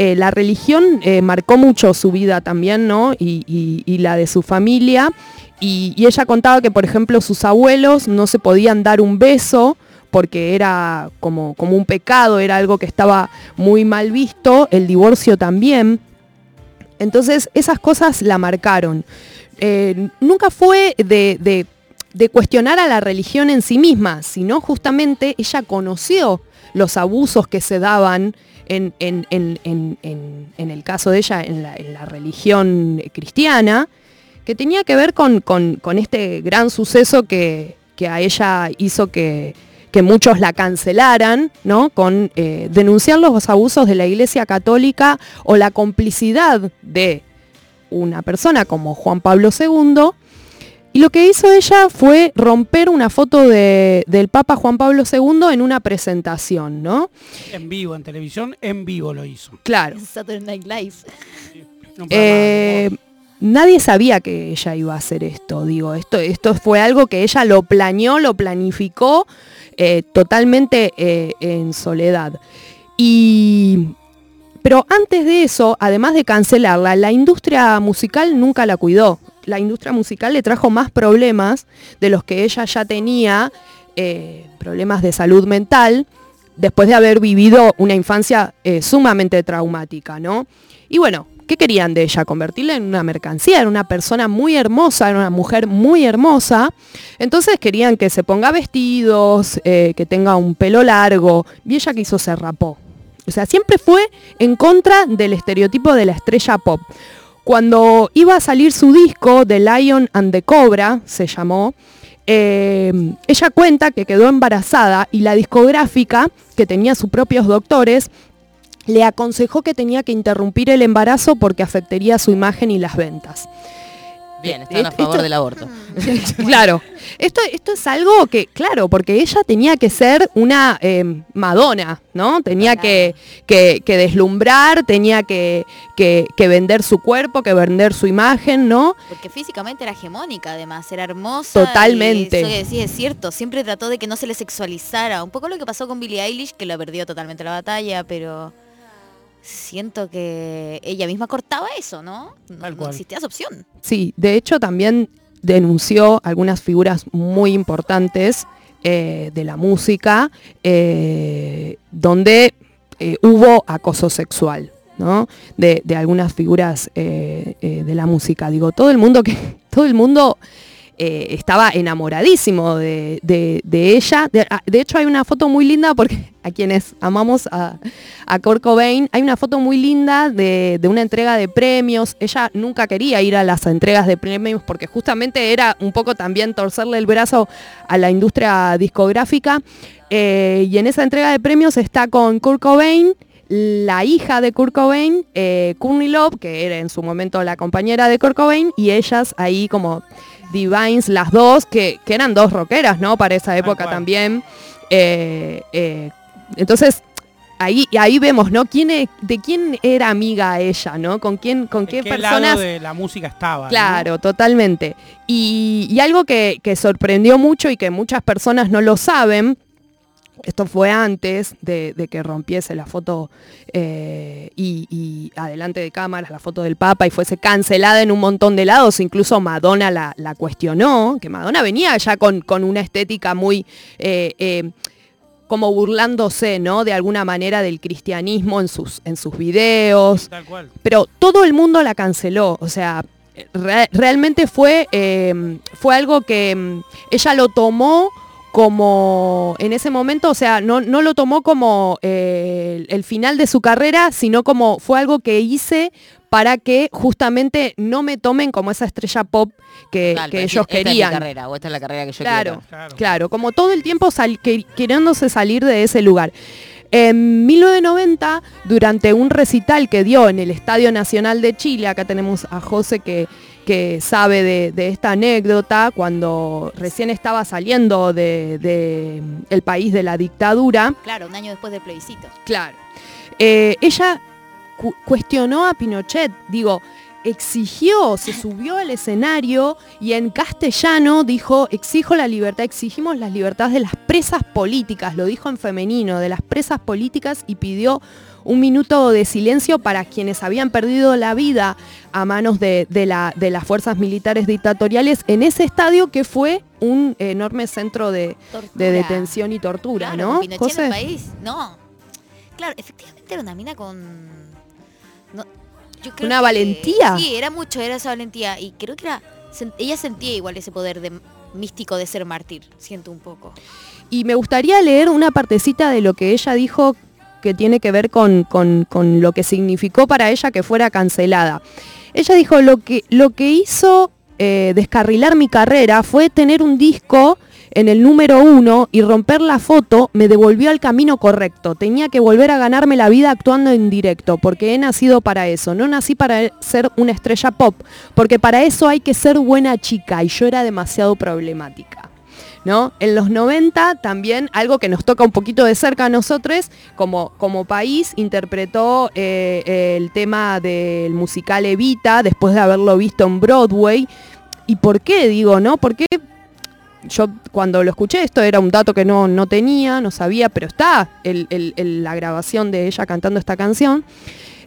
eh, la religión eh, marcó mucho su vida también, ¿no? Y, la de su familia. Y, y ella contaba que, por ejemplo, sus abuelos no se podían dar un beso porque era como, como un pecado, era algo que estaba muy mal visto, el divorcio también. Entonces esas cosas la marcaron. Eh, nunca fue de- de cuestionar a la religión en sí misma, sino justamente ella conoció los abusos que se daban en, el caso de ella en la, religión cristiana, que tenía que ver con, este gran suceso que, a ella hizo que, que muchos la cancelaran, ¿no? Con eh, denunciar los abusos de la Iglesia Católica o la complicidad de una persona como Juan Pablo II. Y lo que hizo ella fue romper una foto de- del Papa Juan Pablo II en una presentación, ¿no? En vivo, en televisión, en vivo lo hizo. Claro. Saturday Night Live. Eh, nadie sabía que ella iba a hacer esto, digo, esto, esto fue algo que ella lo planeó, lo planificó eh, totalmente eh, en soledad. Y, pero antes de eso, además de cancelarla, la industria musical nunca la cuidó. La industria musical le trajo más problemas de los que ella ya tenía, eh, problemas de salud mental, después de haber vivido una infancia eh, sumamente traumática, ¿no? Y bueno, ¿qué querían de ella? Convertirla en una mercancía, era una persona muy hermosa, era una mujer muy hermosa. Entonces querían que se ponga vestidos, eh, que tenga un pelo largo, y ella quiso se rapó. O sea, siempre fue en contra del estereotipo de la estrella pop. Cuando iba a salir su disco, The Lion and the Cobra, se llamó, eh, ella cuenta que quedó embarazada y la discográfica, que tenía sus propios doctores, le aconsejó que tenía que interrumpir el embarazo porque afectaría su imagen y las ventas. Bien, están a favor Esto- del aborto. claro, esto, esto es algo que, claro, porque ella tenía que ser una eh, Madonna, ¿no? Tenía que, que- que deslumbrar, tenía que, que- que vender su cuerpo, que vender su imagen, ¿no? Porque físicamente era hegemónica, además, era hermosa. Totalmente. Y eso que decís es cierto, siempre trató de que no se le sexualizara. Un poco lo que pasó con Billie Eilish, que la perdió totalmente la batalla, pero siento que ella misma cortaba eso, ¿no? No, no existía esa opción. Sí, de hecho también denunció algunas figuras muy importantes eh, de la música, eh, donde eh, hubo acoso sexual. ¿no? De, de algunas figuras eh, eh, de la música. Digo, todo el mundo que. Todo el mundo eh, estaba enamoradísimo de, de- ella. De, ah, de hecho, hay una foto muy linda, porque a quienes amamos a, a Kurt Cobain, hay una foto muy linda de, de una entrega de premios. Ella nunca quería ir a las entregas de premios porque justamente era un poco también torcerle el brazo a la industria discográfica. Eh, y en esa entrega de premios está con Kurt Cobain, la hija de Kurt Cobain, eh, Courtney Love, que era en su momento la compañera de Kurt Cobain, y ellas ahí como Divines, las dos, que, que eran dos rockeras, ¿no? Para esa época también. Eh, eh, entonces, ahí, ahí vemos, ¿no? ¿Quién ¿De quién era amiga ella, ¿no? ¿Con quién, con qué, ¿Qué personas? lado de la música estaba? ¿no? Claro, totalmente. Y, y algo que, que sorprendió mucho y que muchas personas no lo saben, esto fue antes de, de que rompiese la foto eh, y, y adelante de cámaras, la foto del Papa y fuese cancelada en un montón de lados, incluso Madonna la, la cuestionó, que Madonna venía ya con, con una estética muy... eh, eh, como burlándose, ¿no? De alguna manera del cristianismo en sus, en sus videos. Tal cual. Pero todo el mundo la canceló. O sea, re- realmente fue, eh, fue algo que mm, ella lo tomó como en ese momento, o sea, no, no lo tomó como eh, el, el final de su carrera, sino como fue algo que hice para que justamente no me tomen como esa estrella pop que, Total, que ellos esta querían. Es mi carrera, o esta es la carrera que yo Claro, quiero. claro, como todo el tiempo sal- que- queriéndose salir de ese lugar. En 1990, durante un recital que dio en el Estadio Nacional de Chile, acá tenemos a José que, que sabe de, de esta anécdota, cuando recién estaba saliendo de, de, mm, el país de la dictadura, Claro, un año después del plebiscito. Claro. Eh, ella cu- cuestionó a Pinochet, digo, exigió, se subió al escenario y en castellano dijo, exijo la libertad, exigimos las libertades de las presas políticas, lo dijo en femenino, de las presas políticas y pidió un minuto de silencio para quienes habían perdido la vida a manos de, de la- de las fuerzas militares dictatoriales en ese estadio que fue un enorme centro de, de detención y tortura, Claro, ¿no? en el José? país. No. Claro, efectivamente era una mina con. no, yo creo Una que- valentía. Sí, era mucho, era esa valentía. Y creo que era. Ella sentía igual ese poder de místico de ser mártir, siento un poco. Y me gustaría leer una partecita de lo que ella dijo que tiene que ver con, con- con lo que significó para ella que fuera cancelada. Ella dijo, lo que, lo que hizo eh, descarrilar mi carrera fue tener un disco en el número uno y romper la foto me devolvió al camino correcto. Tenía que volver a ganarme la vida actuando en directo, porque he nacido para eso. No nací para ser una estrella pop, porque para eso hay que ser buena chica y yo era demasiado problemática. ¿No? En los 90 también algo que nos toca un poquito de cerca a nosotros, como, como país, interpretó eh, el tema del musical Evita después de haberlo visto en Broadway. ¿Y por qué digo, no? Porque yo cuando lo escuché, esto era un dato que no, no tenía, no sabía, pero está la grabación de ella cantando esta canción.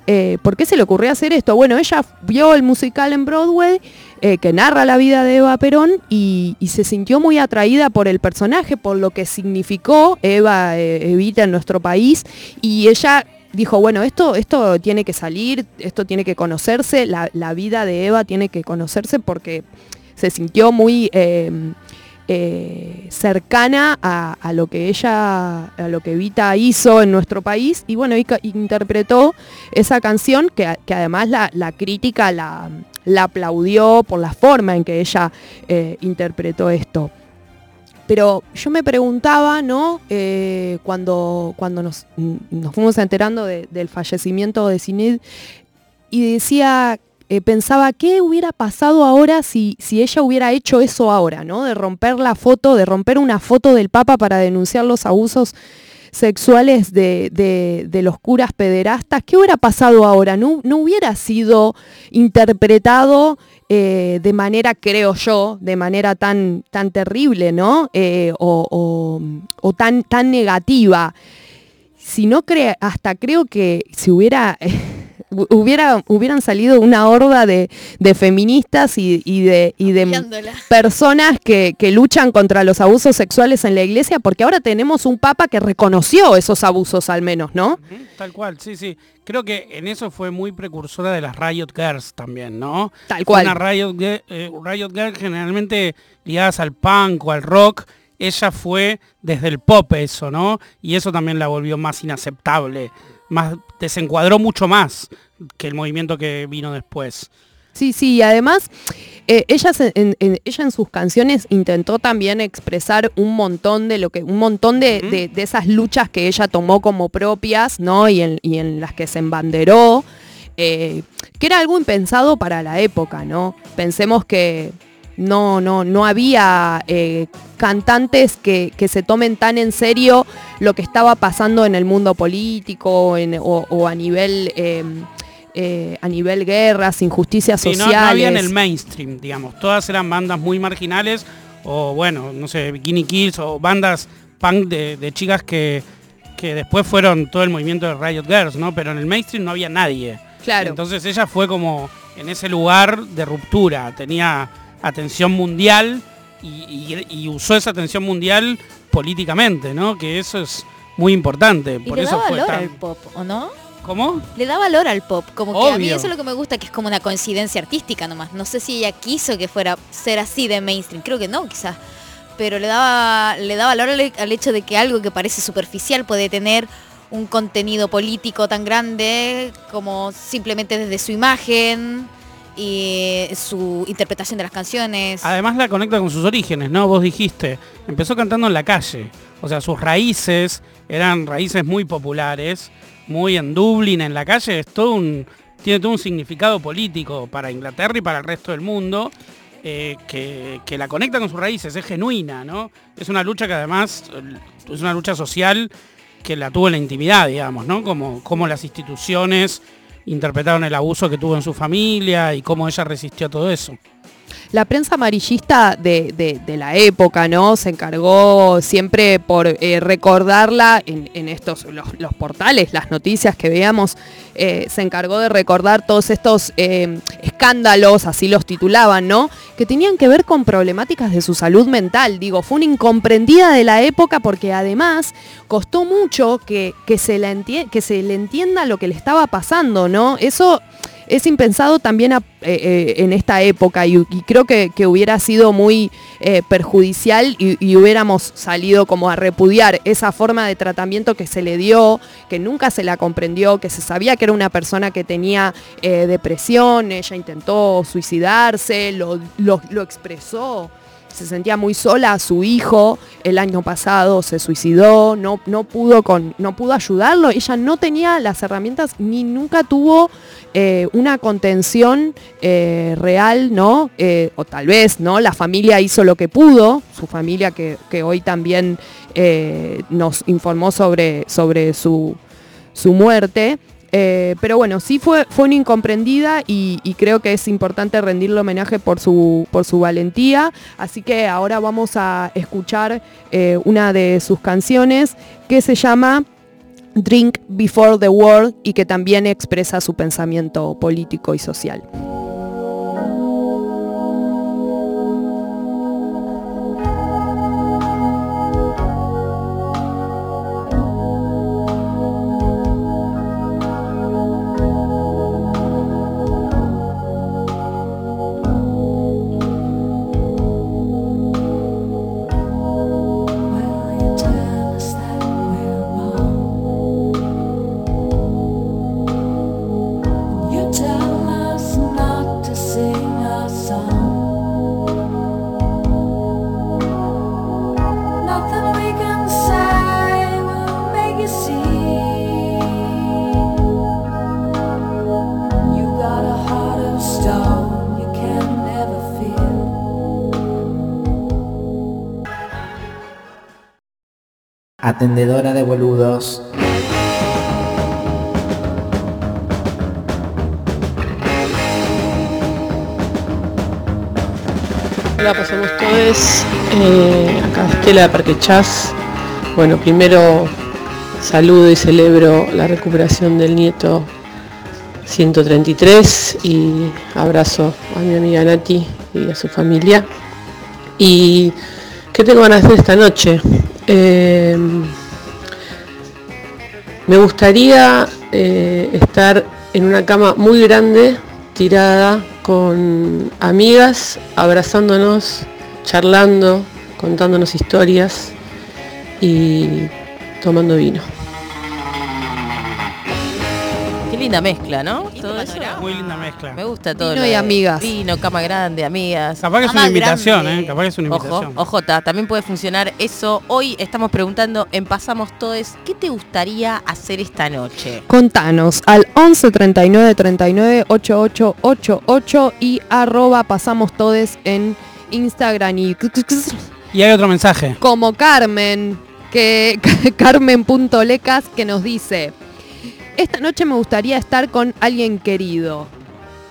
Eh, ¿Por qué se le ocurrió hacer esto? Bueno, ella vio el musical en Broadway eh, que narra la vida de Eva Perón y, se sintió muy atraída por el personaje, por lo que significó Eva eh, Evita en nuestro país y ella dijo, bueno, esto, esto tiene que salir, esto tiene que conocerse, la, vida de Eva tiene que conocerse porque se sintió muy eh, cercana a, lo que ella, a lo que Evita hizo en nuestro país y bueno, ca- interpretó esa canción que, además la, crítica la, la aplaudió por la forma en que ella eh, interpretó esto. Pero yo me preguntaba, ¿no? Eh, cuando, cuando nos, fuimos enterando de- del fallecimiento de Sinid, y decía, eh, pensaba, ¿qué hubiera pasado ahora si, si ella hubiera hecho eso ahora, ¿no? De romper la foto, de romper una foto del Papa para denunciar los abusos sexuales de, de- los curas pederastas, ¿qué hubiera pasado ahora? ¿No, no hubiera sido interpretado eh, de manera, creo yo, de manera tan, tan terrible, ¿no? Eh, o o- o tan, tan negativa. Si no cree, hasta creo que si hubiera hu- hubiera, hubieran salido una horda de, de feministas y, y de, y de Apoyándola. personas que, que luchan contra los abusos sexuales en la iglesia, porque ahora tenemos un papa que reconoció esos abusos al menos, ¿no? Tal cual, sí, sí. Creo que en eso fue muy precursora de las Riot Girls también, ¿no? Tal Fue cual. Una Riot, eh, Riot Girl generalmente ligadas al punk o al rock. Ella fue desde el pop eso, ¿no? Y eso también la volvió más inaceptable. Más, desencuadró mucho más que el movimiento que vino después. Sí, sí, y además eh, ella, en, en- ella en sus canciones intentó también expresar un montón de lo que, un montón de, de- de esas luchas que ella tomó como propias, ¿no? Y en, y en las que se embanderó, eh, que era algo impensado para la época, ¿no? Pensemos que no, no, no había eh, cantantes que, que se tomen tan en serio lo que estaba pasando en el mundo político en- o, o a nivel eh, eh, a nivel guerras, injusticias Sí, no, sociales. no había en el mainstream, digamos. Todas eran bandas muy marginales o bueno, no sé, Bikini Kills o bandas punk de, de chicas que, que después fueron todo el movimiento de Riot Girls, ¿no? Pero en el mainstream no había nadie. Claro. Entonces ella fue como en ese lugar de ruptura, tenía atención mundial y, y- y usó esa atención mundial políticamente, ¿no? Que eso es muy importante. Y Por le eso fue tan- al pop, ¿o no? ¿Cómo? Le da valor al pop, como que a mí eso es lo que me gusta, que es como una coincidencia artística nomás. No sé si ella quiso que fuera ser así de mainstream, creo que no, quizás. Pero le daba, le da valor al, al hecho de que algo que parece superficial puede tener un contenido político tan grande como simplemente desde su imagen y su interpretación de las canciones. Además la conecta con sus orígenes, ¿no? Vos dijiste, empezó cantando en la calle. O sea, sus raíces eran raíces muy populares, muy en Dublín, en la calle, es todo un, tiene todo un significado político para Inglaterra y para el resto del mundo, eh, que, que la conecta con sus raíces, es genuina, ¿no? Es una lucha que además es una lucha social que la tuvo la intimidad, digamos, ¿no? Como, como las instituciones interpretaron el abuso que tuvo en su familia y cómo ella resistió todo eso. La prensa amarillista de, de- la época, ¿no? Se encargó siempre por eh, recordarla en, estos, los, los portales, las noticias que veíamos, eh, se encargó de recordar todos estos eh, escándalos, así los titulaban, ¿no? Que tenían que ver con problemáticas de su salud mental. Digo, fue una incomprendida de la época porque además costó mucho que, que se, la que se le entienda lo que le estaba pasando, ¿no? Eso es impensado también eh, eh, en esta época y, creo que, hubiera sido muy eh, perjudicial y, hubiéramos salido como a repudiar esa forma de tratamiento que se le dio, que nunca se la comprendió, que se sabía que era una persona que tenía depresión, ella intentó suicidarse, lo, expresó se sentía muy sola, su hijo el año pasado se suicidó, no, pudo, con, no pudo ayudarlo, ella no tenía las herramientas ni nunca tuvo eh, una contención eh, real, ¿no? Eh, o tal vez, ¿no? La familia hizo lo que pudo, su familia que, que hoy también nos informó sobre, sobre su, su muerte. Pero bueno, sí fue, fue una incomprendida y, y creo que es importante rendirle homenaje por su, por su valentía. Así que ahora vamos a escuchar una de sus canciones que se llama Drink Before the World y que también expresa su pensamiento político y social. Atendedora de boludos. Hola, pasamos todos. Eh, acá Estela de Parque Chas. Bueno, primero saludo y celebro la recuperación del nieto 133 y abrazo a mi amiga Nati y a su familia. ¿Y qué tengo ganas de hacer esta noche? Eh, me gustaría eh, estar en una cama muy grande, tirada, con amigas, abrazándonos, charlando, contándonos historias y tomando vino. Linda mezcla, ¿no? Todo eso. Muy linda mezcla. Me gusta todo. Vino y amigas. Vino, cama grande, amigas. Capaz que es una invitación, grande. ¿eh? Capaz que es una invitación. Ojo, ojota, también puede funcionar eso. Hoy estamos preguntando en Pasamos Todes, ¿qué te gustaría hacer esta noche? Contanos al 11 39 39 88 88 y arroba pasamos todes en Instagram y Y hay otro mensaje. como Carmen, que Carmen.lecas que nos dice, esta noche me gustaría estar con alguien querido.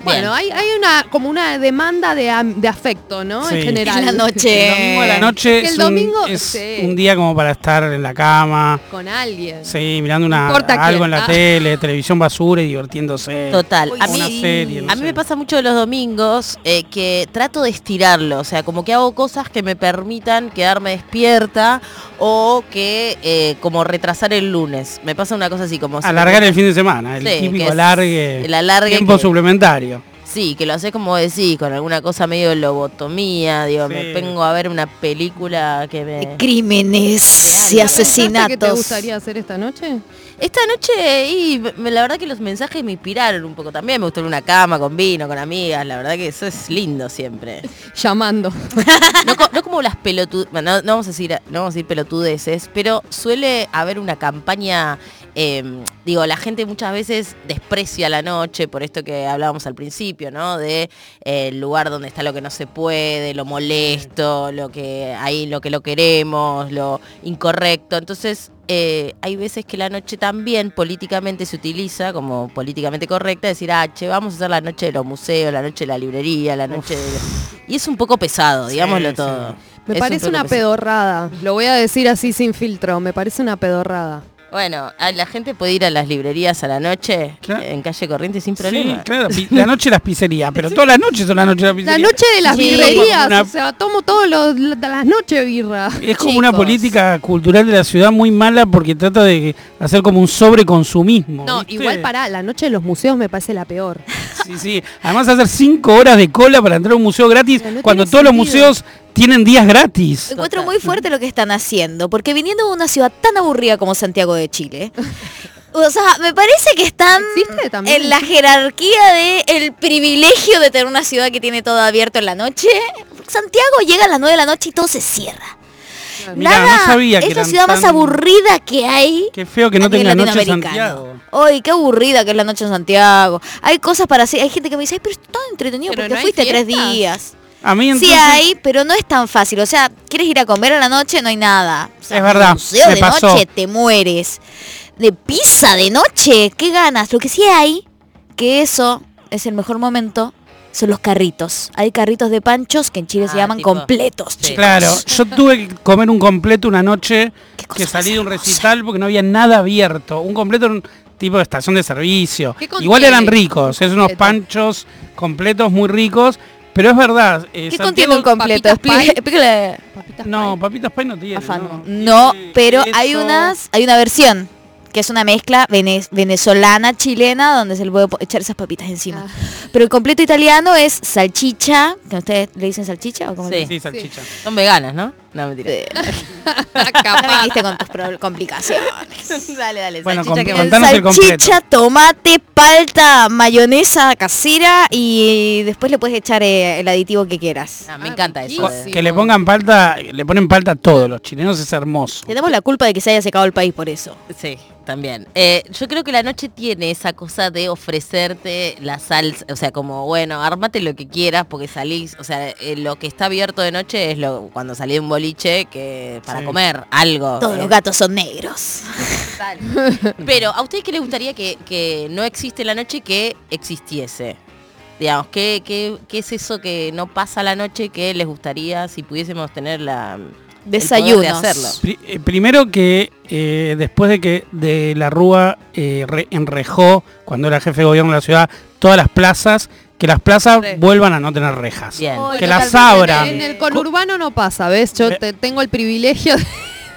Bueno, hay, hay una como una demanda de, afecto, ¿no? Sí. En general. En la noche. El domingo la noche El es, domingo, un, es sí. un día como para estar en la cama, Con alguien. sí, mirando una, importa algo quién. en la Ah. tele, televisión basura y divirtiéndose. Total. A mí, serie, no a mí sé. me pasa mucho los domingos eh, que trato de estirarlo, o sea, como que hago cosas que me permitan quedarme despierta o que eh, como retrasar el lunes. Me pasa una cosa así como... si me Alargar el fin de semana, el típico alargue, el alargue tiempo que- suplementario. Sí, que lo haces como decís, con alguna cosa medio lobotomía, digo, Sí. me pongo a ver una película que me... Crímenes y ¿Qué te asesinatos. gustaría hacer esta noche? Esta noche, y la verdad que los mensajes me inspiraron un poco también. Me gustó una cama con vino, con amigas. La verdad que eso es lindo siempre. Llamando. No, co- no como las pelotudeces, no, no vamos a decir, no vamos a decir pelotudeces, pero suele haber una campaña, eh, digo, la gente muchas veces desprecia la noche por esto que hablábamos al principio, ¿no? De eh, el lugar donde está lo que no se puede, lo molesto, lo que ahí lo que lo queremos, lo incorrecto. Entonces, eh, hay veces que la noche también políticamente se utiliza como políticamente correcta, decir, ah, che, vamos a hacer la noche de los museos, la noche de la librería, la noche de... Y es un poco pesado, digámoslo sí. todo. Me Es parece una pesado. pedorrada. Lo voy a decir así sin filtro. Me parece una pedorrada. Bueno, a la gente puede ir a las librerías a la noche en calle Corriente sin Sí, problema. claro, pi- la noche de las pizzerías, pero todas las noches son la noche de las La pizzerías. noche de las Sí. birrerías. Una- O sea, tomo todas las noches birra. Es como una política cultural de la ciudad muy mala porque trata de hacer como un sobreconsumismo. No, ¿viste? igual para la noche de los museos me parece la peor. Sí, sí. Además hacer cinco horas de cola para entrar a un museo gratis no cuando todos los museos tienen días gratis. Encuentro muy fuerte lo que están haciendo, porque viniendo de una ciudad tan aburrida como Santiago de Chile, o sea, me parece que están en la jerarquía de el privilegio de tener una ciudad que tiene todo abierto en la noche. Santiago llega a las 9 de la noche y todo se cierra. Nada, no sabía que es la ciudad más aburrida que hay. Qué feo que no tenga noche latinoamericano. Santiago. Ay, qué aburrida que es la noche en Santiago. Hay cosas para hacer. Hay gente que me dice, ay, pero es tan entretenido Pero porque no fuiste tres días. A mí Sí hay, pero no es tan fácil. O sea, quieres ir a comer a la noche, no hay nada. O sea, Es verdad, Museo de pasó. noche, te mueres. De pizza de noche, ¿qué ganas? Lo que sí hay, que eso es el mejor momento, son los carritos. Hay carritos de panchos que en Chile se Ah, llaman tipo, completos. chicos. Claro, yo tuve que comer un completo una noche que salí de un recital porque no había nada abierto. Un completo era un tipo de estación de servicio. ¿Qué contiene Igual eran ricos, es unos panchos completos muy ricos, pero es verdad. eh, ¿Qué Santiago- contiene un completo? papitas explíquele. No, papitas pay no tiene. Afán, ¿no? No, pero hay unas, hay una versión que es una mezcla vene- venezolana chilena donde se le puede echar esas papitas encima. Pero el completo italiano es salchicha, que ustedes le dicen salchicha o cómo le Sí. dicen? Sí, salchicha. Son veganas, ¿no? No, mentira. Ya viniste con tus complicaciones. dale, dale. Bueno, salchicha que- contanos el. Salchicha, tomate, palta, mayonesa casera y después le puedes echar eh, el aditivo que quieras. Ah, me encanta eso. Co- de- Que le pongan palta, le ponen palta a todos los chilenos, es hermoso. Tenemos la culpa de que se haya secado el país por eso. Sí, también. Eh, yo creo que la noche tiene esa cosa de ofrecerte la salsa, o sea, como, bueno, armate lo que quieras porque salís, o sea, eh, lo que está abierto de noche es lo cuando salí de un boliche que para Sí. comer algo. Todos Eh, los gatos son negros. Total. Pero, ¿a ustedes qué les gustaría que, que no existe la noche que existiese? Digamos, ¿qué, qué, qué es eso que no pasa la noche que les gustaría si pudiésemos tener la, Desayunos. hacerlo. Pri- eh, primero que eh, después de que de la Rúa eh, re- enrejó, cuando era jefe de gobierno de la ciudad, todas las plazas, que las plazas vuelvan a no tener rejas. Bien. Que las abran. En el conurbano no pasa, ¿ves? Yo te- tengo el privilegio de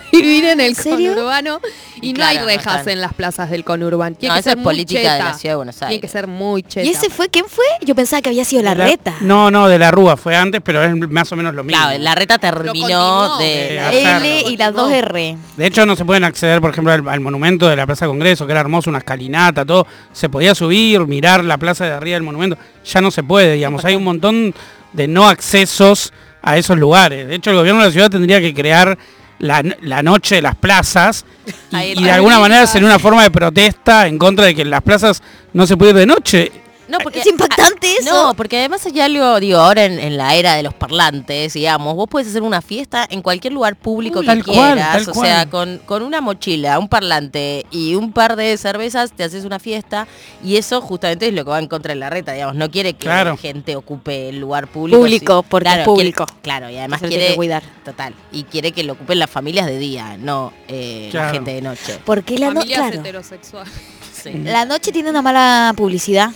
vivir en el conurbano y, no hay claro, rejas en las plazas del conurbano. Tiene No, que ser es política de la ciudad de Buenos Tiene que Aires. ser muy cheta. ¿Y ese fue quién fue? Yo pensaba que había sido la La- reta. No, no, de la Rúa fue antes, pero es más o menos lo mismo. Claro, la reta terminó de... de. L y las dos R. De hecho, no se pueden acceder, por ejemplo, al, al monumento de la Plaza Congreso, que era hermoso, una escalinata, todo. Se podía subir, mirar la plaza de arriba del monumento. Ya no se puede, digamos. Hay un montón de no accesos a esos lugares. De hecho, el gobierno de la ciudad tendría que crear la, la noche de las plazas y, de alguna manera sería una forma de protesta en contra de que en las plazas no se puede ir de noche. No, porque, Es impactante eso. No, porque además hay algo, digo, ahora en, en la era de los parlantes, digamos, vos puedes hacer una fiesta en cualquier lugar público que quieras. tal o cual. sea, con, con una mochila, un parlante y un par de cervezas te haces una fiesta y eso justamente es lo que va en contra de la reta, digamos, no quiere que Claro. la gente ocupe el lugar público. Público, sí. porque es quiere- público. claro, y además quiere cuidar. Total, y quiere que lo ocupen las familias de día, no eh, la gente de noche. Porque la, no- Familias claro, heterosexuales. Sí. la noche tiene una mala publicidad.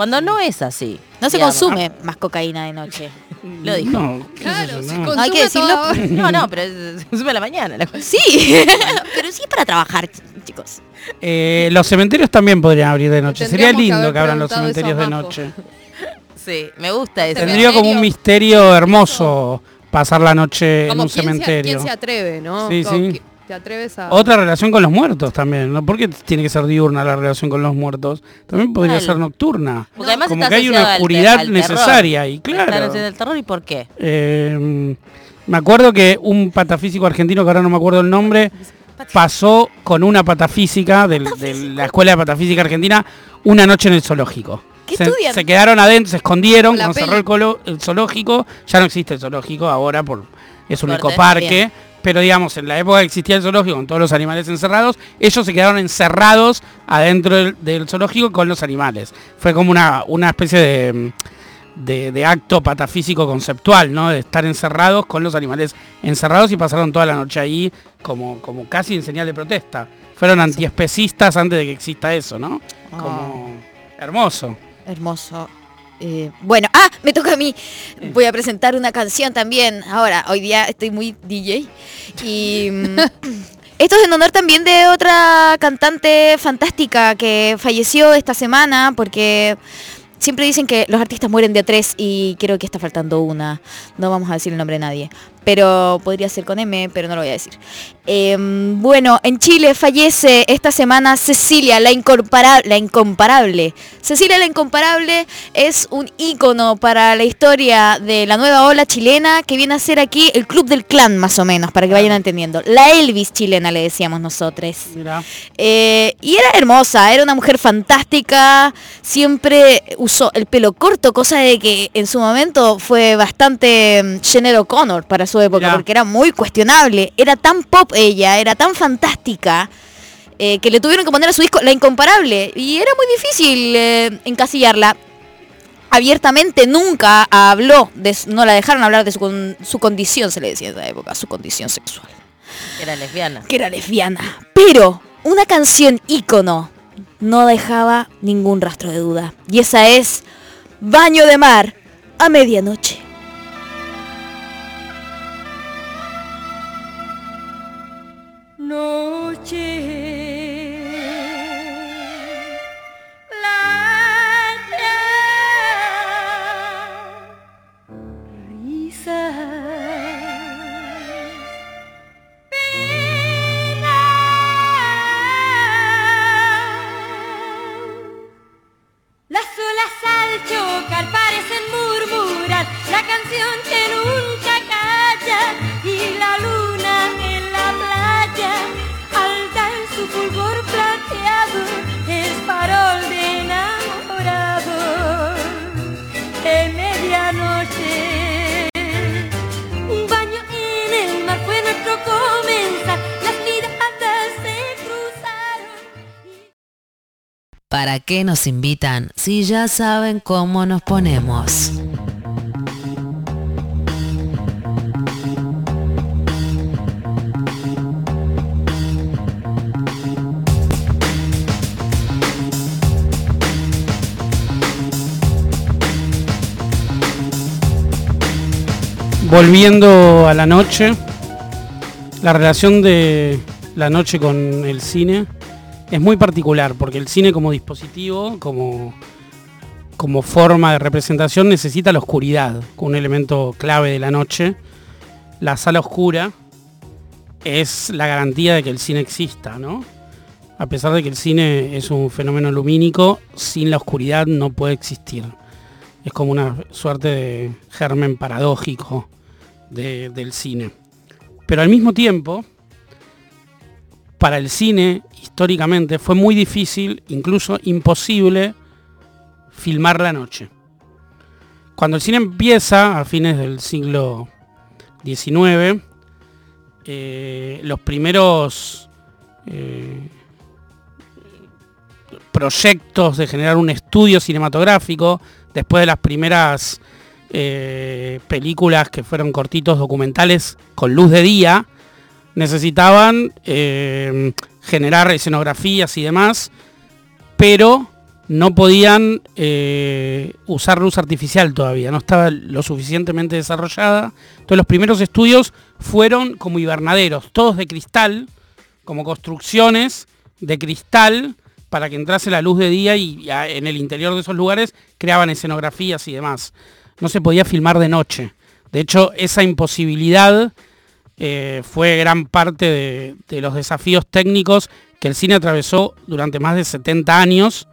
Cuando no es así. No se digamos. consume más cocaína de noche. Lo dijo. No, Claro, yo, se no. consume Hay que decirlo. No, no, pero es- se sube a la mañana. la. Sí, pero sí es para trabajar, ch- chicos. Eh, los cementerios también podrían abrir de noche. Sería que lindo que abran los cementerios de noche. Sí, me gusta eso. Tendría como un misterio hermoso pasar la noche en un quién se- cementerio. ¿Quién se atreve, no? Sí, Como sí. Que ¿Te atreves a...? Otra relación con los muertos también, ¿no? ¿Por qué tiene que ser diurna la relación con los muertos? También podría ser nocturna. Porque además como está que hay una oscuridad necesaria y claro. al terror y por qué? Eh, me acuerdo que un patafísico argentino, que ahora no me acuerdo el nombre, pasó con una patafísica del- de, la Escuela de Patafísica Argentina una noche en el zoológico. ¿Qué se, se quedaron adentro, se escondieron, cuando cerró el, colo- el zoológico, ya no existe el zoológico ahora por es un ecoparque, bien. Pero digamos, en la época que existía el zoológico con todos los animales encerrados, ellos se quedaron encerrados adentro del, del zoológico con los animales. Fue como una, una especie de, de, de acto patafísico conceptual, ¿no? De estar encerrados con los animales encerrados y pasaron toda la noche ahí como, como casi en señal de protesta. Fueron antiespecistas antes de que exista eso, ¿no? Como hermoso. Hermoso. Eh, bueno, ah, me toca a mí. Voy a presentar una canción también. Ahora, hoy día estoy muy DJ. Y mm, esto es en honor también de otra cantante fantástica que falleció esta semana porque siempre dicen que los artistas mueren de tres y creo que está faltando una. No vamos a decir el nombre de nadie. Pero podría ser con M, pero no lo voy a decir. Eh, bueno, en Chile fallece esta semana Cecilia, la, incorpora- la incomparable. Cecilia la incomparable es un ícono para la historia de la nueva ola chilena que viene a ser aquí el club del clan más o menos, para que vayan entendiendo. La Elvis chilena le decíamos nosotros. Eh, y era hermosa, era una mujer fantástica, siempre usó el pelo corto, cosa de que en su momento fue bastante mm, Jenner O'Connor para su época, porque era muy cuestionable, era tan pop ella, era tan fantástica, eh, que le tuvieron que poner a su disco La Incomparable, y era muy difícil eh, encasillarla. Abiertamente nunca habló, de, no la dejaron hablar de su, con- su condición, se le decía en esa época, su condición sexual Era lesbiana. que era lesbiana. Pero una canción ícono no dejaba ningún rastro de duda. Y esa es Baño de Mar a medianoche. Noche ¿Para qué nos invitan si ya saben cómo nos ponemos? Volviendo a la noche, la relación de la noche con el cine es muy particular, porque el cine como dispositivo, como, forma de representación, necesita la oscuridad, un elemento clave de la noche. La sala oscura es la garantía de que el cine exista, ¿no? A pesar de que el cine es un fenómeno lumínico, sin la oscuridad no puede existir. Es como una suerte de germen paradójico de- del cine. Pero al mismo tiempo, para el cine, históricamente, fue muy difícil, incluso imposible, filmar la noche. Cuando el cine empieza, a fines del siglo XIX, eh, los primeros eh, proyectos de generar un estudio cinematográfico, después de las primeras eh, películas que fueron cortitos documentales con luz de día, necesitaban eh, generar escenografías y demás, pero no podían eh, usar luz artificial todavía, no estaba lo suficientemente desarrollada. Entonces los primeros estudios fueron como hibernaderos, todos de cristal, como construcciones de cristal para que entrase la luz de día y en el interior de esos lugares creaban escenografías y demás. No se podía filmar de noche. De hecho, esa imposibilidad eh, fue gran parte de, los desafíos técnicos que el cine atravesó durante más de 70 años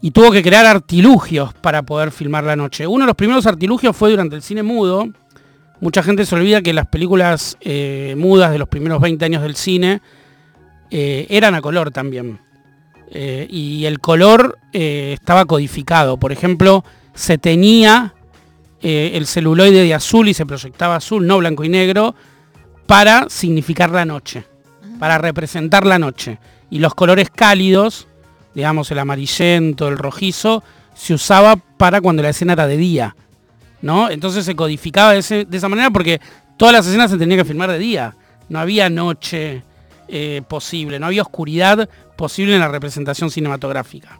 y tuvo que crear artilugios para poder filmar la noche. Uno de los primeros artilugios fue durante el cine mudo. Mucha gente se olvida que las películas eh, mudas de los primeros 20 años del cine eh, eran a color también. Y el color estaba codificado. Por ejemplo, se tenía eh, el celuloide de azul y se proyectaba azul, no blanco y negro, para significar la noche, para representar la noche. Y los colores cálidos, digamos el amarillento, el rojizo, se usaba para cuando la escena era de día. ¿no? Entonces se codificaba de, ese- de esa manera porque todas las escenas se tenían que filmar de día. No había noche eh, posible, no había oscuridad posible en la representación cinematográfica.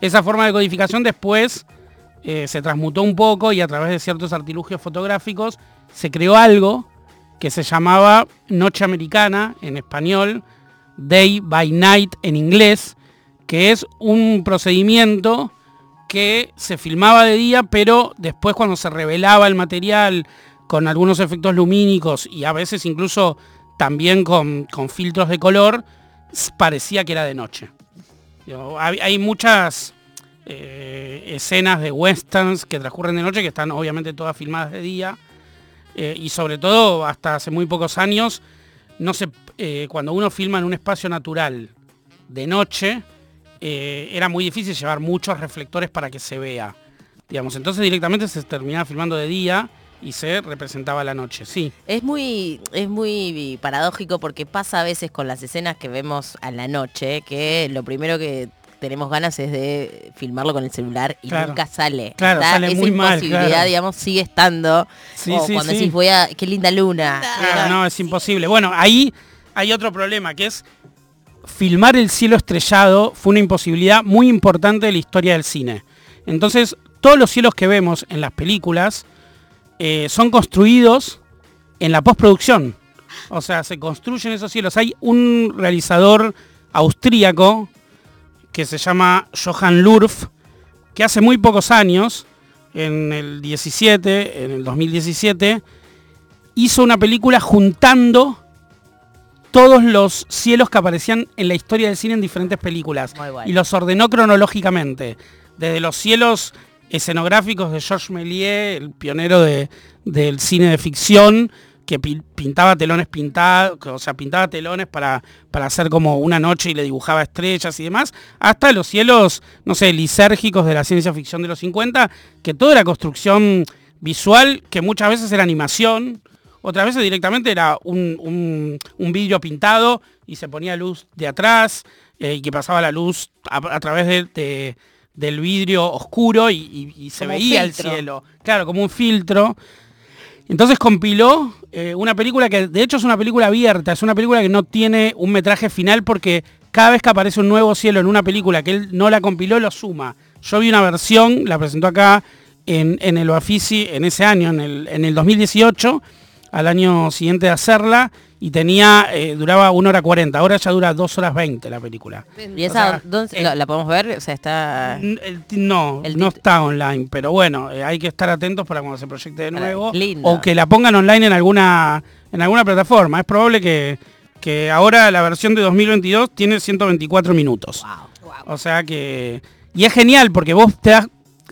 Esa forma de codificación después eh, se transmutó un poco y a través de ciertos artilugios fotográficos se creó algo que se llamaba Noche Americana en español, Day by Night en inglés, que es un procedimiento que se filmaba de día, pero después cuando se revelaba el material con algunos efectos lumínicos y a veces incluso también con, con filtros de color, parecía que era de noche. Hay muchas eh, escenas de westerns que transcurren de noche que están obviamente todas filmadas de día eh, y sobre todo hasta hace muy pocos años no se eh, cuando uno filma en un espacio natural de noche era muy difícil llevar muchos reflectores para que se vea digamos. Entonces directamente se terminaba filmando de día y se representaba la noche sí. Es muy, es muy paradójico porque pasa a veces con las escenas que vemos a la noche, que lo primero que tenemos ganas es de filmarlo con el celular y Claro. nunca sale. Claro, Está sale esa muy mal, imposibilidad, claro. digamos, sigue estando. Sí, cuando sí. decís, voy a, qué linda luna. Claro, no, es imposible. Bueno, ahí hay otro problema, que es filmar el cielo estrellado fue una imposibilidad muy importante de la historia del cine. Entonces, todos los cielos que vemos en las películas eh, son construidos en la postproducción. O sea, se construyen esos cielos. Hay un realizador austríaco que se llama Johann Lurf, que hace muy pocos años, en el 17, en el 2017, hizo una película juntando todos los cielos que aparecían en la historia del cine en diferentes películas bueno. y los ordenó cronológicamente, desde los cielos escenográficos de Georges Méliès, el pionero de- del cine de ficción, que pi- pintaba telones pintados, o sea, pintaba telones para, para hacer como una noche y le dibujaba estrellas y demás, hasta los cielos, no sé, lisérgicos de la ciencia ficción de los 50, que todo era construcción visual, que muchas veces era animación, otras veces directamente era un, un- un vidrio pintado y se ponía luz de atrás eh, y que pasaba la luz a, a través de- de- del vidrio oscuro y, y- y se Como veía el cielo. Claro, como un filtro. Entonces compiló eh, una película que de hecho es una película abierta, es una película que no tiene un metraje final porque cada vez que aparece un nuevo cielo en una película que él no la compiló, lo suma. Yo vi una versión, la presentó acá en, el Bafisi en ese año, en el 2018, al año siguiente de hacerla, y tenía, eh, duraba 1 hora 40, ahora ya dura 2 horas 20 la película. ¿Y esa dónde- la, la podemos ver? O sea, está... No, no está online, pero bueno, eh, hay que estar atentos para cuando se proyecte de nuevo. lindo. O que la pongan online en alguna, en alguna plataforma. Es probable que, que ahora la versión de 2022 tiene 124 minutos. O sea que... Y es genial porque vos te das-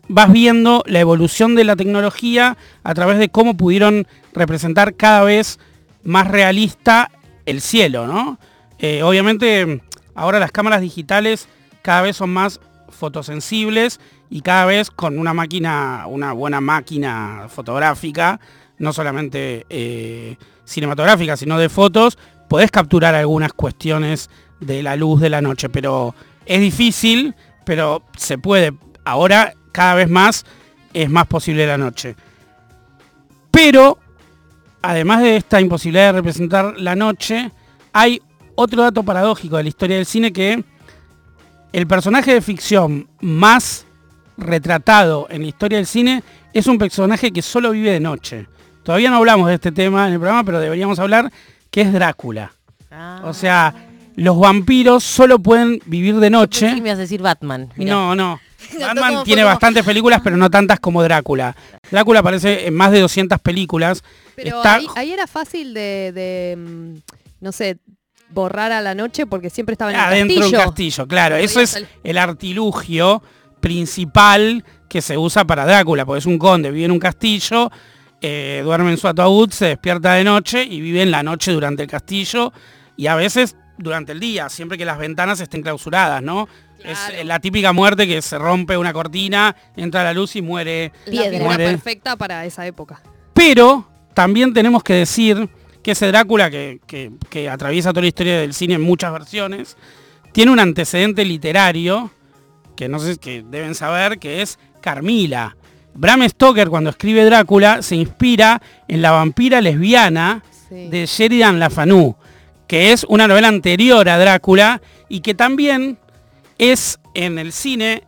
vas viendo la evolución de la tecnología a través de cómo pudieron representar cada vez más realista el cielo, ¿no? Eh, obviamente ahora las cámaras digitales cada vez son más fotosensibles y cada vez con una máquina, una buena máquina fotográfica, no solamente eh, cinematográfica, sino de fotos, podés capturar algunas cuestiones de la luz de la noche, pero es difícil, pero se puede. Ahora cada vez más es más posible la noche. Pero, además de esta imposibilidad de representar la noche, hay otro dato paradójico de la historia del cine que el personaje de ficción más retratado en la historia del cine es un personaje que solo vive de noche. Todavía no hablamos de este tema en el programa, pero deberíamos hablar que es Drácula. O sea, los vampiros solo pueden vivir de noche. Sí, me vas a decir Batman. mirá. No, no. Batman ¿Cómo- tiene bastantes películas, pero no tantas como Drácula. Drácula aparece en más de 200 películas. Pero Está- ahí, ahí era fácil de, de, mm, no sé, borrar a la noche porque siempre estaba en el adentro castillo. un castillo, claro. Eso es el artilugio principal que se usa para Drácula, porque es un conde, vive en un castillo, eh, duerme en su ataúd, se despierta de noche y vive en la noche durante el castillo y a veces durante el día, siempre que las ventanas estén clausuradas, ¿no? Es eh, la típica muerte que se rompe una cortina, entra la luz y muere. La figura perfecta para esa época. Pero también tenemos que decir que ese Drácula que, que- que atraviesa toda la historia del cine en muchas versiones, tiene un antecedente literario que no sé que deben saber que es Carmila. Bram Stoker cuando escribe Drácula se inspira en la vampira lesbiana de Sheridan LaFanu, que es una novela anterior a Drácula y que también es en el cine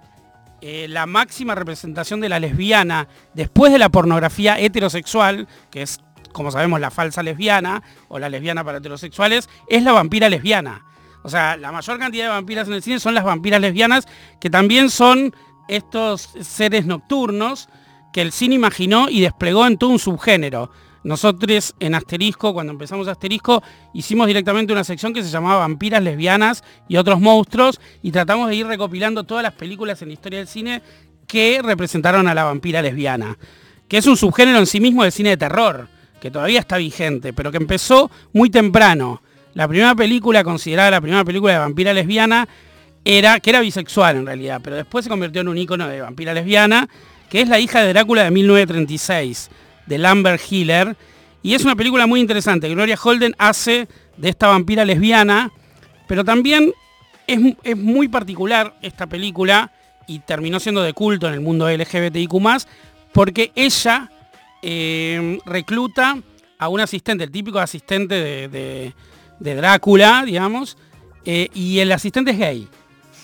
eh, la máxima representación de la lesbiana después de la pornografía heterosexual, que es, como sabemos, la falsa lesbiana o la lesbiana para heterosexuales, es la vampira lesbiana. O sea, la mayor cantidad de vampiras en el cine son las vampiras lesbianas, que también son estos seres nocturnos que el cine imaginó y desplegó en todo un subgénero. Nosotros en Asterisco, cuando empezamos Asterisco, hicimos directamente una sección que se llamaba Vampiras Lesbianas y otros monstruos y tratamos de ir recopilando todas las películas en la historia del cine que representaron a la vampira lesbiana, que es un subgénero en sí mismo del cine de terror, que todavía está vigente, pero que empezó muy temprano. La primera película, considerada la primera película de vampira lesbiana, era, que era bisexual en realidad, pero después se convirtió en un ícono de vampira lesbiana, que es La hija de Drácula de 1936, de Lambert Hiller, y es una película muy interesante. Gloria Holden hace de esta vampira lesbiana, pero también es, es muy particular esta película y terminó siendo de culto en el mundo LGBTIQ+, porque ella eh, recluta a un asistente, el típico asistente de, de- de Drácula, digamos, eh, y el asistente es gay.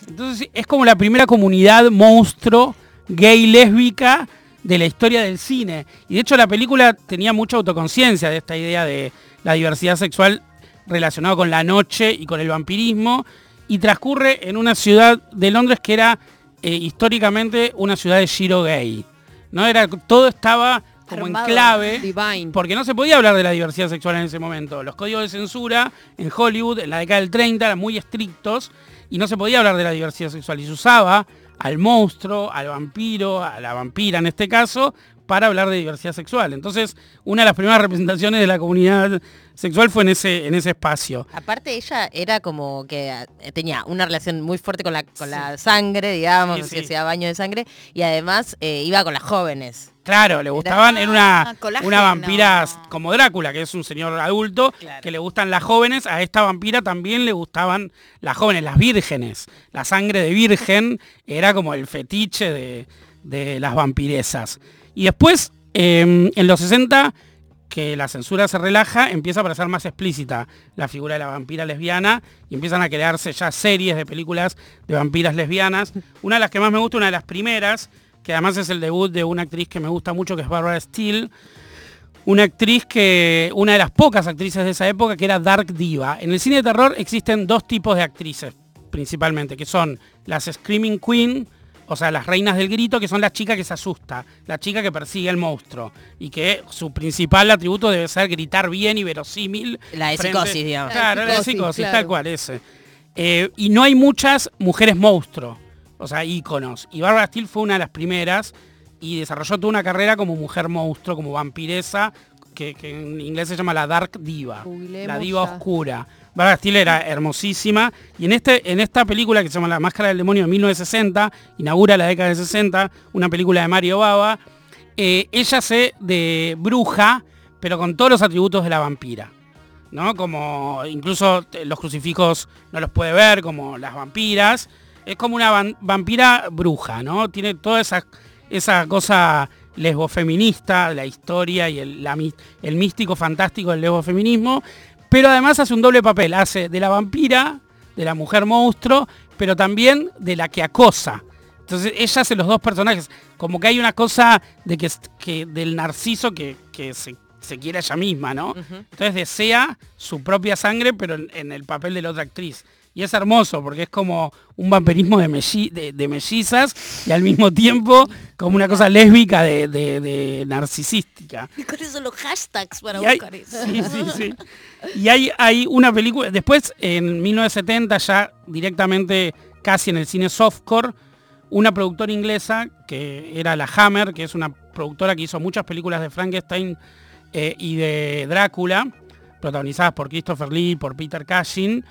Entonces es como la primera comunidad monstruo gay lésbica de la historia del cine. Y de hecho la película tenía mucha autoconciencia de esta idea de la diversidad sexual relacionada con la noche y con el vampirismo. Y transcurre en una ciudad de Londres que era eh, históricamente una ciudad de giro gay. ¿no? Era, todo estaba como Armado. en clave. Divine. Porque no se podía hablar de la diversidad sexual en ese momento. Los códigos de censura en Hollywood en la década del 30 eran muy estrictos y no se podía hablar de la diversidad sexual. Y se usaba al monstruo, al vampiro, a la vampira en este caso, para hablar de diversidad sexual. Entonces, una de las primeras representaciones de la comunidad sexual fue en ese, en ese espacio. Aparte ella era como que eh, tenía una relación muy fuerte con la, con la sangre, digamos, Sí, que sí. hacía baño de sangre, y además eh, iba con las jóvenes. Claro, le gustaban, era una, colágeno. una vampira como Drácula, que es un señor adulto, que le gustan las jóvenes, a esta vampira también le gustaban las jóvenes, las vírgenes. La sangre de virgen era como el fetiche de, de las vampiresas. Y después, eh, en los 60, que la censura se relaja, empieza a parecer más explícita la figura de la vampira lesbiana y empiezan a crearse ya series de películas de vampiras lesbianas. Una de las que más me gusta, una de las primeras, que además es el debut de una actriz que me gusta mucho, que es Barbara Steele, una actriz que, una de las pocas actrices de esa época, que era Dark Diva. En el cine de terror existen dos tipos de actrices, principalmente, que son las Screaming Queen, o sea, las reinas del grito, que son las chicas que se asusta, la chica que persigue al monstruo, y que su principal atributo debe ser gritar bien y verosímil. La de frente- psicosis, digamos. Claro, la de Psicosis, psicosis, claro. tal cual, ese. Eh, y no hay muchas mujeres monstruo, o sea, íconos. Y Barbara Steele fue una de las primeras y desarrolló toda una carrera como mujer monstruo, como vampiresa, que, que en inglés se llama la Dark Diva, la diva ya. oscura. Barbara Steele era hermosísima y en, este, en esta película que se llama La Máscara del Demonio de 1960, inaugura la década de 60, una película de Mario Bava, eh, ella se de bruja, pero con todos los atributos de la vampira. ¿no? Como incluso los crucifijos no los puede ver, como las vampiras. Es como una van- vampira bruja, ¿no? Tiene toda esa, esa cosa lesbofeminista, la historia y el, la el místico fantástico del lesbofeminismo, pero además hace un doble papel, hace de la vampira, de la mujer monstruo, pero también de la que acosa. Entonces ella hace los dos personajes, como que hay una cosa de que, que del narciso que, que se, se quiere ella misma, ¿no? Entonces desea su propia sangre, pero en, en el papel de la otra actriz. Y es hermoso porque es como un vampirismo de, melli- de, de mellizas y al mismo tiempo como una cosa lésbica de, narcisística. Y con eso los hashtags para Y hay, buscar eso. sí, sí, sí. Y hay, hay una película, después en 1970 ya directamente casi en el cine softcore, una productora inglesa que era la Hammer, que es una productora que hizo muchas películas de Frankenstein eh, y de Drácula, protagonizadas por Christopher Lee, por Peter Cushing,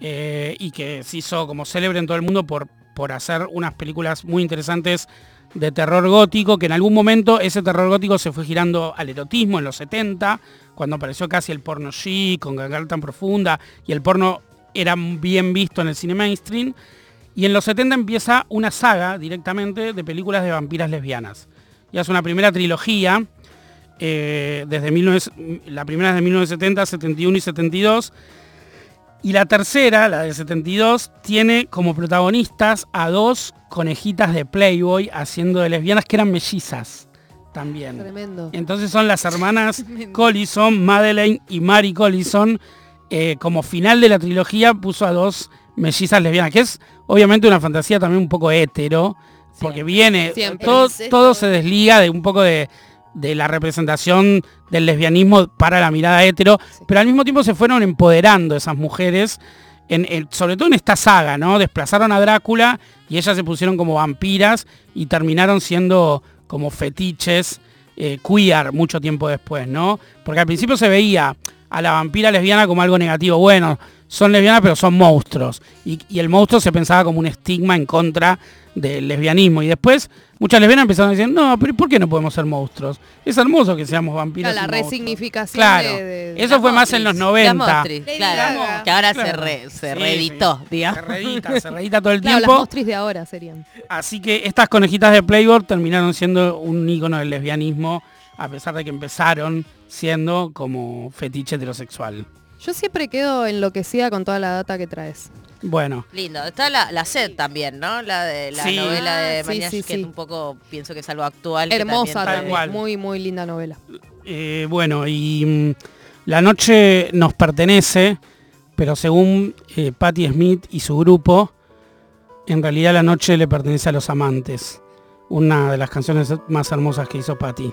eh, y que se hizo como célebre en todo el mundo por, por hacer unas películas muy interesantes de terror gótico, que en algún momento ese terror gótico se fue girando al erotismo en los 70, cuando apareció casi el porno chic, con Gagal tan profunda, y el porno era bien visto en el cine mainstream. Y en los 70 empieza una saga directamente de películas de vampiras lesbianas. Y es una primera trilogía, eh, desde 19 la primera es de 1970, 71 y 72. Y la tercera, la de 72, tiene como protagonistas a dos conejitas de Playboy haciendo de lesbianas que eran mellizas también. Tremendo. Entonces son las hermanas Collison, Madeleine y Mary Collison. eh, como final de la trilogía puso a dos mellizas lesbianas, que es obviamente una fantasía también un poco hétero, porque viene, Siempre. todo, Sí. todo se desliga de un poco de, de la representación del lesbianismo para la mirada hetero, pero al mismo tiempo se fueron empoderando esas mujeres, en, en- sobre todo en esta saga, ¿no? Desplazaron a Drácula y ellas se pusieron como vampiras y terminaron siendo como fetiches eh, queer mucho tiempo después, ¿no? Porque al principio se veía a la vampira lesbiana como algo negativo. Bueno, son lesbianas pero son monstruos. Y, y el monstruo se pensaba como un estigma en contra del lesbianismo. Y después muchas lesbianas empezaron a decir, no, pero ¿por qué no podemos ser monstruos? Es hermoso que seamos vampiras. la y monstruos". resignificación Claro. de- de- Eso fue más en los 90. Mostris, claro, que ahora se, re- se Sí, reeditó, sí. digamos. Se reedita, se reedita todo el Claro, las tiempo. mostris de ahora serían. Así que estas conejitas de Playboy terminaron siendo un ícono del lesbianismo, a pesar de que empezaron siendo como fetiche heterosexual. Yo siempre quedo enloquecida con toda la data que traes. Bueno, Lindo. Está la, la sed también, ¿no? La de la Sí. novela de Ah, Mañana sí, que sí. un poco pienso que es algo actual. que Hermosa también Muy, muy linda novela. eh, bueno, y mm, la noche nos pertenece, pero según eh, Patti Smith y su grupo, en realidad la noche le pertenece a los amantes. Una de las canciones más hermosas que hizo Patti.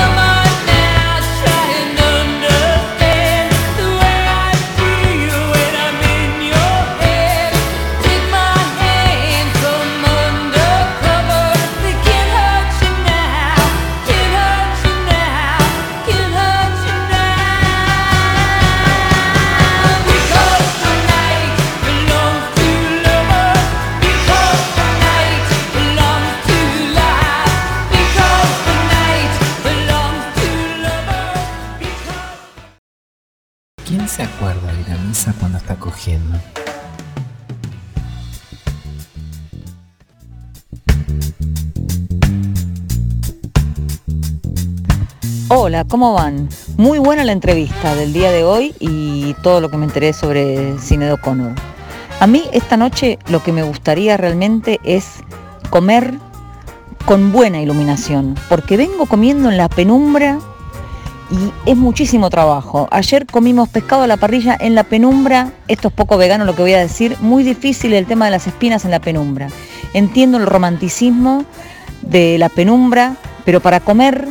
Hola, ¿cómo van? Muy buena la entrevista del día de hoy y todo lo que me enteré sobre Cine de. A mí esta noche lo que me gustaría realmente es comer con buena iluminación, porque vengo comiendo en la penumbra y es muchísimo trabajo. Ayer comimos pescado a la parrilla en la penumbra, esto es poco vegano lo que voy a decir, muy difícil el tema de las espinas en la penumbra. Entiendo el romanticismo de la penumbra, pero para comer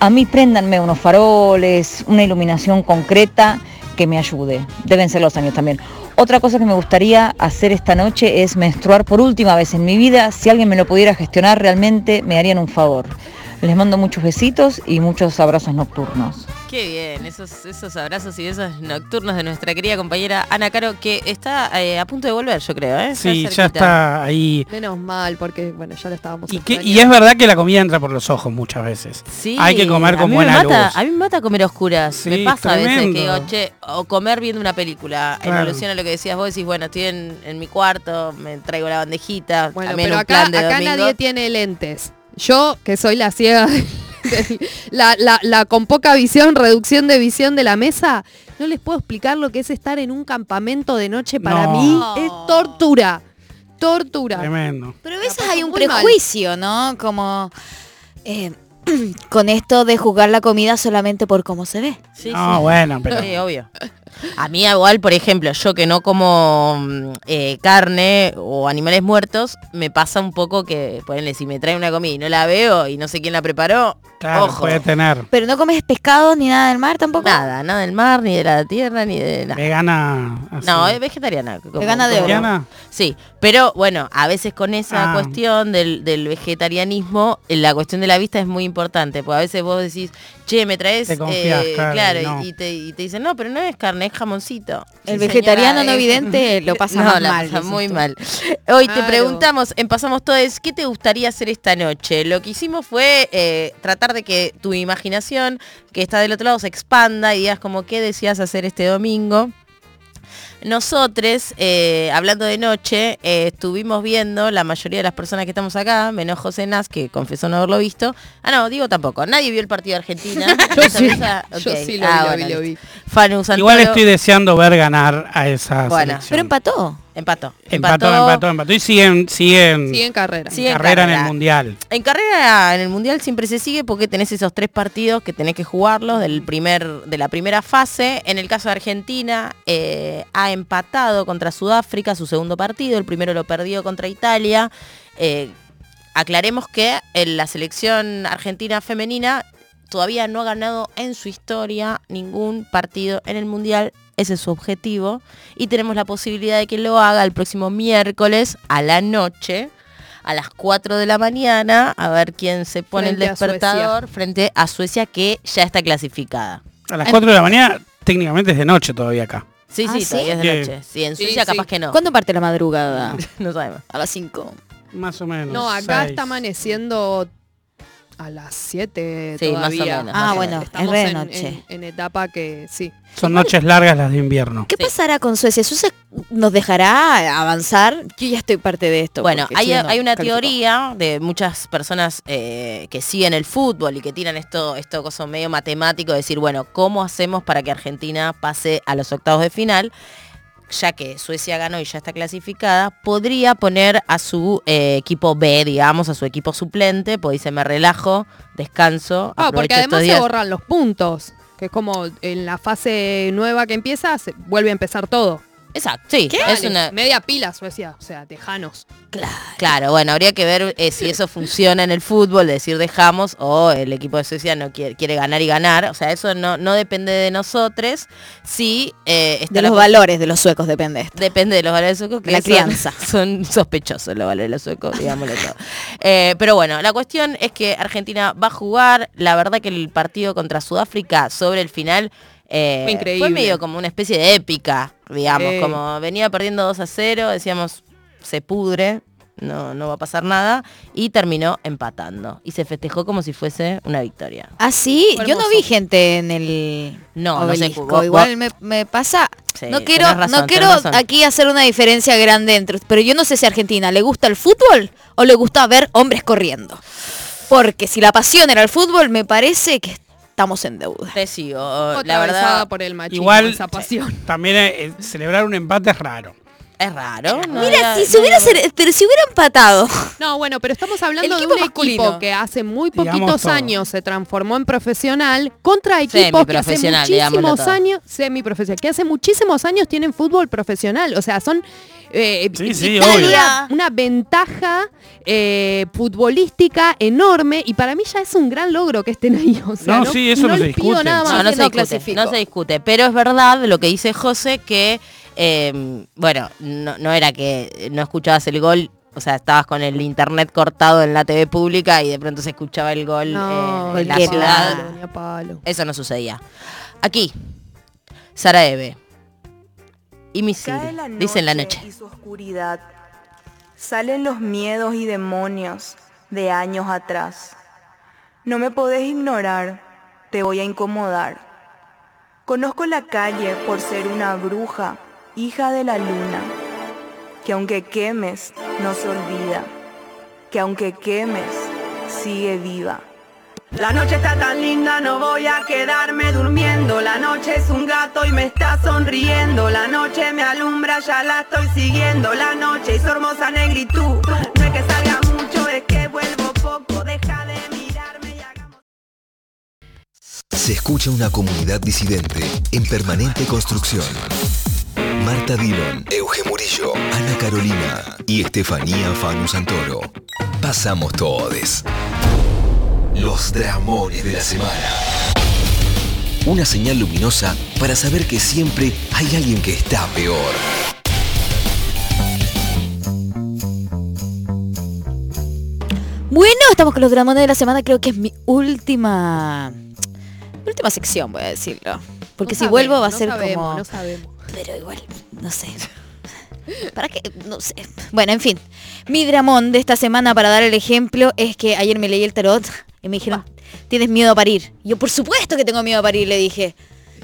a mí préndanme unos faroles, una iluminación concreta que me ayude. Deben ser los años también. Otra cosa que me gustaría hacer esta noche es menstruar por última vez en mi vida. Si alguien me lo pudiera gestionar realmente me harían un favor. Les mando muchos besitos y muchos abrazos nocturnos. Qué bien, esos, esos abrazos y esos nocturnos de nuestra querida compañera Ana Caro, que está eh, a punto de volver, yo creo, ¿eh? Sí, ya está ahí. Menos mal, porque bueno, ya lo estábamos Y, que- y es verdad que la comida entra por los ojos muchas veces. Sí, Hay que comer con buena mata, luz. A mí me mata comer a oscuras. Sí, me pasa a veces que digo, che, o comer viendo una película. En alusión a lo que decías vos, decís, bueno, estoy en, en mi cuarto, me traigo la bandejita. Bueno, pero acá, plan de acá domingo. nadie tiene lentes. Yo, que soy la ciega, la, la- la con poca visión, reducción de visión de la mesa, no les puedo explicar lo que es estar en un campamento de noche. Para No. mí es tortura. Tortura. Tremendo. Pero a veces hay un prejuicio, ¿no? Como eh, con esto de juzgar la comida solamente por cómo se ve. Sí, No, sí. bueno, pero- Sí, obvio. A mí igual, por ejemplo, yo que no como mm, eh, carne o animales muertos, me pasa un poco que, ponele, si me trae una comida y no la veo y no sé quién la preparó, Claro, ojo. puede tener. Pero no comes pescado ni nada del mar tampoco. Nada, nada del mar, ni de la tierra, ni de la... Vegana. así. No, es vegetariana. como- Vegana de oro. ¿Vegana? Sí, pero bueno, a veces con esa Ah. cuestión del, del vegetarianismo, eh, la cuestión de la vista es muy importante, porque a veces vos decís, che, me traes, Te confías, eh, claro, y, no. y te, y te dicen, no, pero no es carne, es jamoncito. El Sí, vegetariano señora, no eh. vidente lo pasa No, mal. pasa muy tú. mal. Hoy te preguntamos, en Pasamos Todes, ¿qué te gustaría hacer esta noche? Lo que hicimos fue eh, tratar de que tu imaginación, que está del otro lado, se expanda y digas como qué decías hacer este domingo. Nosotros, eh, hablando de noche, eh, estuvimos viendo, la mayoría de las personas que estamos acá, menos José Nas, que confesó no haberlo visto. Ah, no, digo tampoco. Nadie vio el partido de Argentina. Yo sí. Yo sí lo Ah, vi, lo lo Igual estoy deseando ver ganar a esa Bueno, selección. Pero empató. empató. empató, empató, empató. Y siguen, siguen, Sigue en carrera. Sigue en carrera en el mundial. En carrera en el mundial siempre se sigue porque tenés esos tres partidos que tenés que jugarlos del primer, de la primera fase. En el caso de Argentina, eh, ha empatado contra Sudáfrica su segundo partido. El primero lo perdió contra Italia. Eh, aclaremos que en la selección argentina femenina todavía no ha ganado en su historia ningún partido en el mundial. Ese es su objetivo. Y tenemos la posibilidad de que lo haga el próximo miércoles a la noche a las 4 de la mañana a ver quién se pone Frente el a despertador frente a Suecia que ya está clasificada. A las 4 de la mañana, técnicamente es de noche todavía acá. Sí, ¿Ah, sí, sí? todavía es de Sí. noche. Sí, en Sí, Suecia sí. capaz que no. ¿Cuándo parte la madrugada? No sabemos. A las 5. Más o menos. No, acá seis. está amaneciendo a las 7 Sí, más o todavía. menos, Ah, bueno, Estamos es en, noche. en- en etapa que sí. Son noches largas las de invierno. ¿Qué pasará con Suecia? ¿Suecia nos dejará avanzar? Yo ya estoy parte de esto. Bueno, hay, hay una calificó. teoría de muchas personas eh, que siguen el fútbol y que tiran esto, esto cosa medio matemático, de decir, bueno, ¿cómo hacemos para que Argentina pase a los octavos de final? Ya que Suecia ganó y ya está clasificada, podría poner a su eh, equipo B, digamos, a su equipo suplente, pues dice, me relajo, descanso. Ah, porque estos además se días". borran los puntos. Que es como en la fase nueva que empieza, se vuelve a empezar todo. Exacto, sí, ¿Qué? es una, Media pila Suecia, o sea, tejanos. Claro, bueno, habría que ver eh, si eso funciona en el fútbol, decir dejamos, o el equipo de Suecia no quiere, quiere ganar y ganar. O sea, eso no, no depende de nosotros. Sí, eh, está De los valores de los suecos depende esto. Depende de los valores suecos, que De la son- crianza. Son, sospechosos los valores de los suecos, digámoslo todo. Eh, pero bueno, la cuestión es que Argentina va a jugar. La verdad que el partido contra Sudáfrica sobre el final eh, Fue increíble. medio como una especie de épica, digamos. Sí. Como venía perdiendo 2 a 0, decíamos, se pudre. No, no va a pasar nada. Y terminó empatando. Y se festejó como si fuese una victoria. Ah, sí, yo no vi gente en el No, no sé, obelisco. vos- Igual vos- me, me pasa, Sí, No quiero, razón, no quiero aquí hacer una diferencia grande entre, pero yo no sé si a Argentina le gusta el fútbol o le gusta ver hombres corriendo. Porque si la pasión era el fútbol, me parece que estamos en deuda. Te sigo, la verdad. por el machismo, Igual esa pasión. también eh, celebrar un empate es raro. Es raro. no Mira, había- si se hubiera, ser- pero si hubiera empatado. No, bueno, pero estamos hablando de un masculino. equipo que hace muy poquitos años se transformó en profesional contra equipos que hace muchísimos años, semiprofesional, que hace muchísimos años tienen fútbol profesional. O sea, son eh, Sí, sí, Italia, obvio. una ventaja eh, futbolística enorme y para mí ya es un gran logro que estén ahí. O sea, No, sí, eso no se discute. nada más No, no que se discute, clasifico. no se discute. Pero es verdad lo que dice José que, eh, bueno, no, no era que no escuchabas el gol, o sea, estabas con el internet cortado en la TV pública y de pronto se escuchaba el gol No, eh, en la ciudad. Palo, palo. Eso no sucedía. Aquí, Sara Eve y Misil, dicen la noche. y su oscuridad. Salen los miedos y demonios de años atrás. No me podés ignorar, te voy a incomodar. Conozco la calle por ser una bruja, hija de la luna, que aunque quemes, no se olvida, que aunque quemes, sigue viva. La noche está tan linda, no voy a quedarme durmiendo. La noche es un gato y me está sonriendo. La noche me alumbra, ya la estoy siguiendo. La noche y su hermosa negritud. No es que salga mucho, es que vuelvo poco. Deja de mirarme y hagamos. Se escucha una comunidad disidente en permanente construcción. Marta Dillon, Euge Murillo, Ana Carolina y Estefanía Fanu Santoro. Pasamos todes. Los dramones de la semana. Una señal luminosa para saber que siempre hay alguien que está peor. Bueno, estamos con los dramones de la semana, creo que es mi última mi última sección, voy a decirlo. Porque No si vuelvo va a ser no sabemos, como No sabemos. Pero igual, no sé. ¿Para qué? No sé. Bueno, en fin. Mi dramón de esta semana, para dar el ejemplo, es que ayer me leí el tarot y me dijeron, ¿tienes miedo a parir? Y yo, por supuesto que tengo miedo a parir, le dije.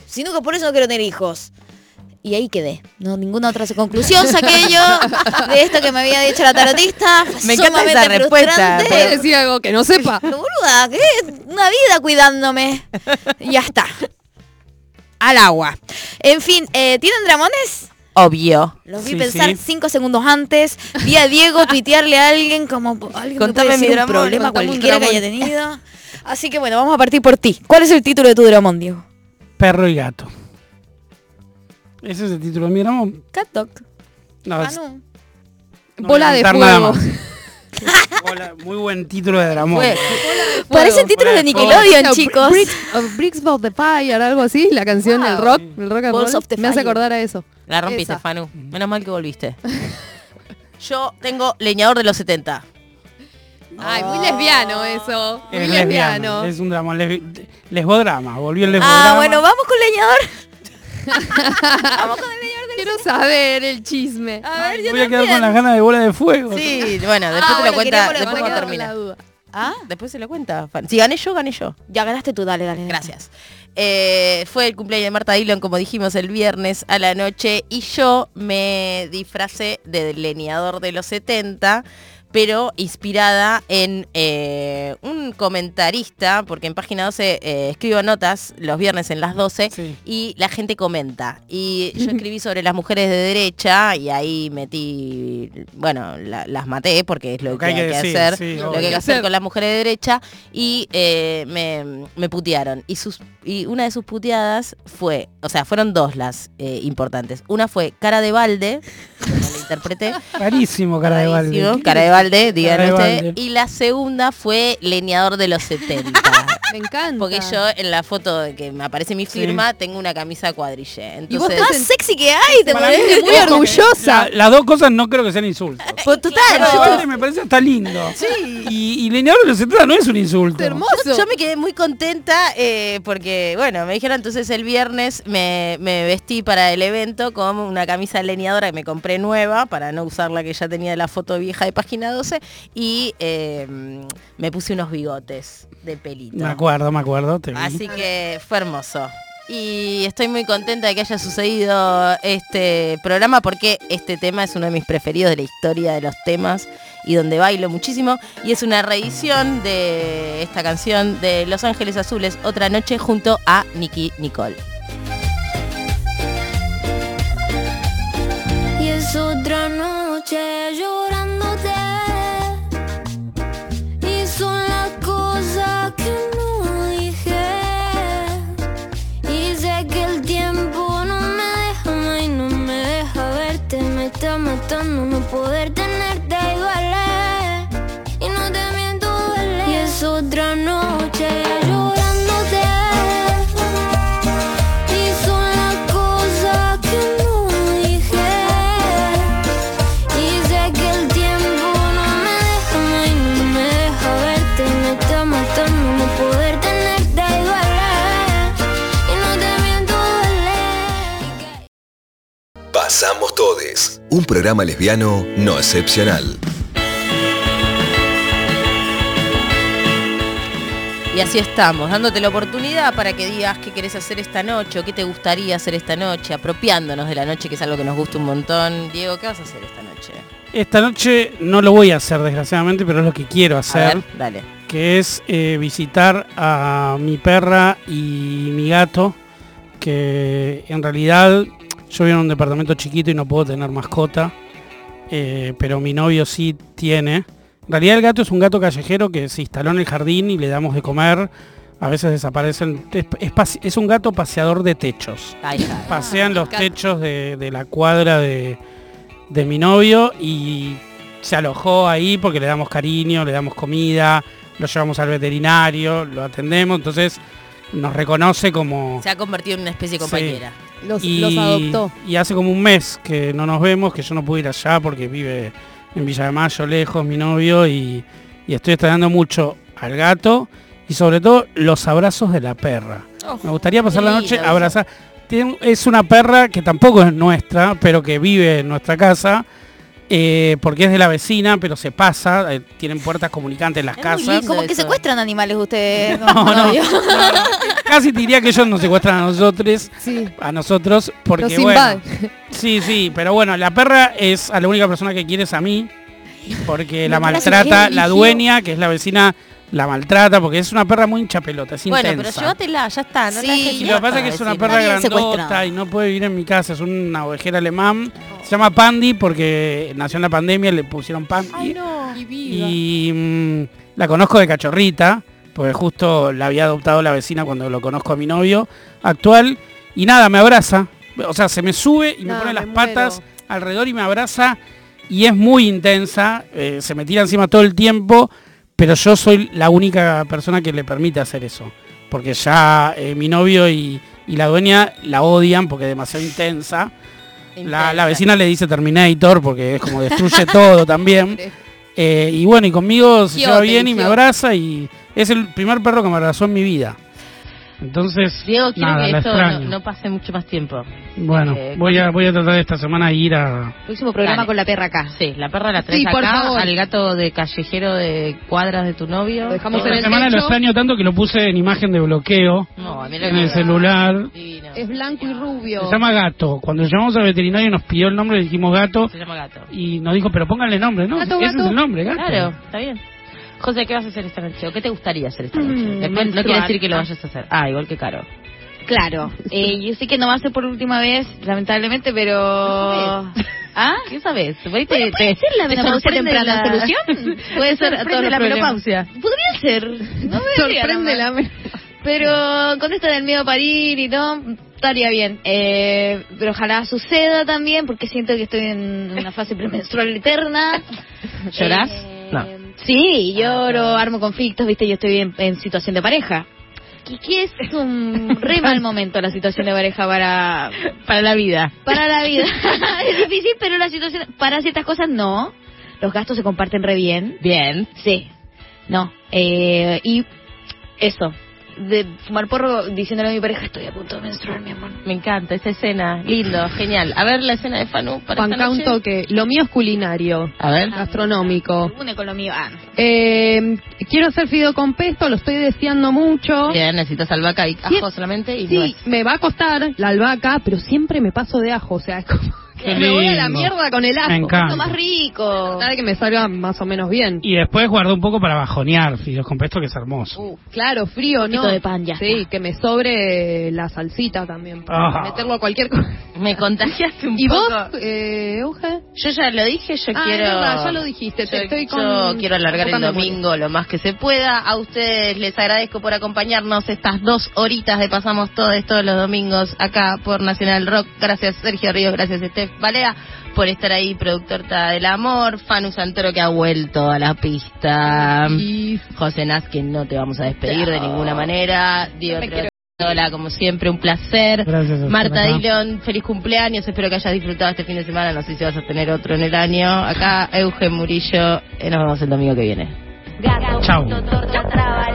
Sino que por eso no quiero tener hijos. Y ahí quedé. No, ninguna otra conclusión saqué yo de esto que me había dicho la tarotista. Me encanta esa respuesta, decir algo que no sepa. Boluda, ¿qué? Una vida cuidándome. Ya está. Al agua. En fin, eh, ¿tienen dramones? Obvio. Los vi Sí, pensar sí. cinco segundos antes. Vi a Diego tuitearle a alguien como alguien me Contame puede decir mi un dramón, problema un cualquiera que haya tenido. Así que bueno, vamos a partir por ti. ¿Cuál es el título de tu dramón, Diego? Perro y gato. Ese es el título de mi dramón. Cat Dog. No, es- no. no Bola de nada fuego. más. Muy buen título de dramón. Fue- Parecen títulos de Nickelodeon, No, chicos. Bricks of, Bricks of the Fire, algo así, la canción, el rock, el rock and Balls roll, me hace acordar a eso. La rompiste, Esa. Fanu. Menos mal que volviste. Yo tengo leñador de los 70. Ay, muy lesbiano eso, muy Es lesbiano. lesbiano. Es un dramón. Les, lesbodrama. Volvió el Ah, lesbodrama. bueno, vamos con leñador. Quiero saber el chisme. A ver, yo Voy a quedar también. con las ganas de bola de fuego. Sí, bueno, después Ah, te bueno, lo cuenta, después cuando termina. ¿Ah? Después se lo cuenta. Si gané yo, gané yo. Ya ganaste tú, dale, dale. dale. Gracias. Eh, fue el cumpleaños de Marta Dillon, como dijimos, el viernes a la noche y yo me disfracé de delineador de los 70, pero inspirada en eh, un comentarista, porque en página 12 eh, escribo notas los viernes en las 12 y la gente comenta. Y yo escribí sobre las mujeres de derecha y ahí metí, bueno, la- las maté porque es lo, que, hay que, decir, hacer, sí, lo obvio. que hay que hacer con las mujeres de derecha y eh, me, me putearon. Y, sus, y una de sus puteadas fue, o sea, fueron dos las importantes. Una fue cara de balde, como la interpreté. Carísimo, cara de balde. Cara de balde, balde. Y la segunda fue leñador de los 70. Me encanta. Porque yo en la foto de que me aparece mi firma tengo una camisa cuadrille. Y vos más sexy que hay, te es muy orgullosa. la- las dos cosas no creo que sean insultos. Pues, total, yo- me parece hasta lindo. Y, y leñador de los 70 no es un insulto. Yo, yo me quedé muy contenta eh, porque, bueno, me dijeron entonces el viernes me, me vestí para el evento con una camisa leñadora que me compré nueva para no usar la que ya tenía de la foto vieja de página 12 y eh, me puse unos bigotes de pelito. Me acuerdo, me acuerdo. te. Así que fue hermoso. y estoy muy contenta de que haya sucedido este programa porque este tema es uno de mis preferidos de la historia de los temas y donde bailo muchísimo y es una reedición de esta canción de Los Ángeles Azules, Otra Noche junto a Nicky Nicole. Y es otra noche llorándote. Y son las cosas que no matando no poder tenerte un programa lesbiano no excepcional. Y así estamos, dándote la oportunidad para que digas qué querés hacer esta noche o qué te gustaría hacer esta noche, apropiándonos de la noche, que es algo que nos gusta un montón. Diego, ¿qué vas a hacer esta noche? Esta noche no lo voy a hacer desgraciadamente, pero es lo que quiero hacer. ver, dale. Que es eh, visitar a mi perra y mi gato, que en realidad yo vivo en un departamento chiquito y no puedo tener mascota, eh, pero mi novio sí tiene. En realidad el gato es un gato callejero que se instaló en el jardín y le damos de comer. A veces desaparecen. Es, es pase- es un gato paseador de techos. Pasean los techos de, de la cuadra de, de mi novio y se alojó ahí porque le damos cariño, le damos comida, lo llevamos al veterinario, lo atendemos, entonces nos reconoce como... Se ha convertido en una especie de Sí. compañera. Los, y, los adoptó. y hace como un mes que no nos vemos, que yo no pude ir allá porque vive en Villa de Mayo, lejos, mi novio, y, y estoy extrañando mucho al gato y sobre todo los abrazos de la perra. Me gustaría pasar la noche abrazar. Tiene- es una perra que tampoco es nuestra, pero que vive en nuestra casa. Eh, porque es de la vecina, pero se pasa, eh, tienen puertas comunicantes en las casas. Como que secuestran animales ustedes. No, no, novio. Casi te diría que ellos nos secuestran a nosotros, a nosotros, porque Los bueno, sí, sí, pero bueno, la perra es a la única persona que quiere es a mí, porque la maltrata, la dueña, que es la vecina, la maltrata, porque es una perra muy hincha pelota, es Bueno, pero intensa. llévatela, ya está. No Sí, la dejes Y lo que pasa es que es una perra grandota y no puede vivir en mi casa, es una ovejera alemán. Se llama Pandy porque nació en la pandemia, le pusieron Pandy. Y mm, la conozco de cachorrita, porque justo la había adoptado la vecina cuando lo conozco a mi novio actual. Y nada, me abraza. O sea, se me sube y me No, pone me las patas alrededor y me abraza. Y es muy intensa, eh, se me tira encima todo el tiempo, pero yo soy la única persona que le permite hacer eso. Porque ya eh, mi novio y, y la dueña la odian porque es demasiado intensa. La, la vecina le dice Terminator porque es como destruye todo también. Eh, y bueno, y conmigo se lleva bien y me abraza y es el primer perro que me abrazó en mi vida. Entonces, Diego, quiero nada, que la esto no, no pase mucho más tiempo. Bueno, Eh, voy a, voy a tratar esta semana de ir a... Próximo programa Dale. con la perra acá. Sí, la perra la traes Sí, por acá, favor. al gato de callejero de cuadras de tu novio. Lo dejamos Esta en el semana lo techo. extraño tanto que lo puse en imagen de bloqueo No, en el celular. Es blanco y rubio. Se llama Gato. Cuando llamamos al veterinario nos pidió el nombre, le dijimos Gato Se llama gato. y nos dijo, pero pónganle nombre, ¿no? Gato, Ese gato. es el nombre, Gato. Claro, está bien. José, ¿qué vas a hacer esta noche? ¿O qué te gustaría hacer esta noche? Mm, Después no quiere decir que lo vayas a hacer. Ah, igual que Caro. Claro. Eh, yo sé que no va a ser por última vez, lamentablemente, pero... ¿Ah? ¿Qué sabes? Puede, Bueno, puede ser la menopausia temprana la solución. Puede ser a todos los la menopausia. Podría ser. No me Sorprende la. Pero con esto del miedo a parir y todo, estaría bien. Eh, pero ojalá suceda también, porque siento que estoy en una fase premenstrual eterna. ¿Llorás? Eh, No. Sí, lloro, armo conflictos, viste, yo estoy en, en situación de pareja. Que, que es un re mal momento la situación de pareja para, Para la vida. para la vida. es difícil, pero la situación, para ciertas cosas no. Los gastos se comparten re bien. Bien. Sí. No. Eh, y eso. De fumar porro diciéndole a mi pareja, estoy a punto de menstruar, mi amor. Me encanta esa escena, lindo, genial. A ver la escena de Fanu para esta Juanca, un toque. Lo mío es culinario. A ver. Gastronómico. Une con lo mío. Ah, no. Eh, quiero hacer fideo con pesto, lo estoy deseando mucho. Bien, necesitas albahaca y ajo Sí, solamente y Sí, nuez. me va a costar la albahaca, pero siempre me paso de ajo, o sea, es como Qué me voy a la mierda con el ajo. Me encanta. Es lo más rico. De que me salga más o menos bien. Y después guardó un poco para bajonear fideos con pesto, que es hermoso. Claro, frío, poquito ¿no? de pan, ya Sí, que me sobre la salsita también, para Ah. meterlo a cualquier cosa. Me contagiaste un ¿Y poco. vos, eh, Euge? Yo ya lo dije, yo Ah, quiero... es verdad, ya lo dijiste, te Yo, estoy yo con- quiero alargar el domingo lo más que se pueda. A ustedes les agradezco por acompañarnos estas dos horitas de Pasamos Todos todos los domingos acá por Nacional Rock. Gracias Sergio Ríos, gracias Steph Balea por estar ahí, productor del Amor. Fanu Santoro que ha vuelto a la pista. José Naz, que no te vamos a despedir de ninguna manera. Diego Hola, como siempre, un placer. Gracias a usted, Marta. Dillon, feliz cumpleaños. Espero que hayas disfrutado este fin de semana. No sé si vas a tener otro en el año. Acá, Eugen Murillo. Eh, Nos vemos el domingo que viene. Gato, traba,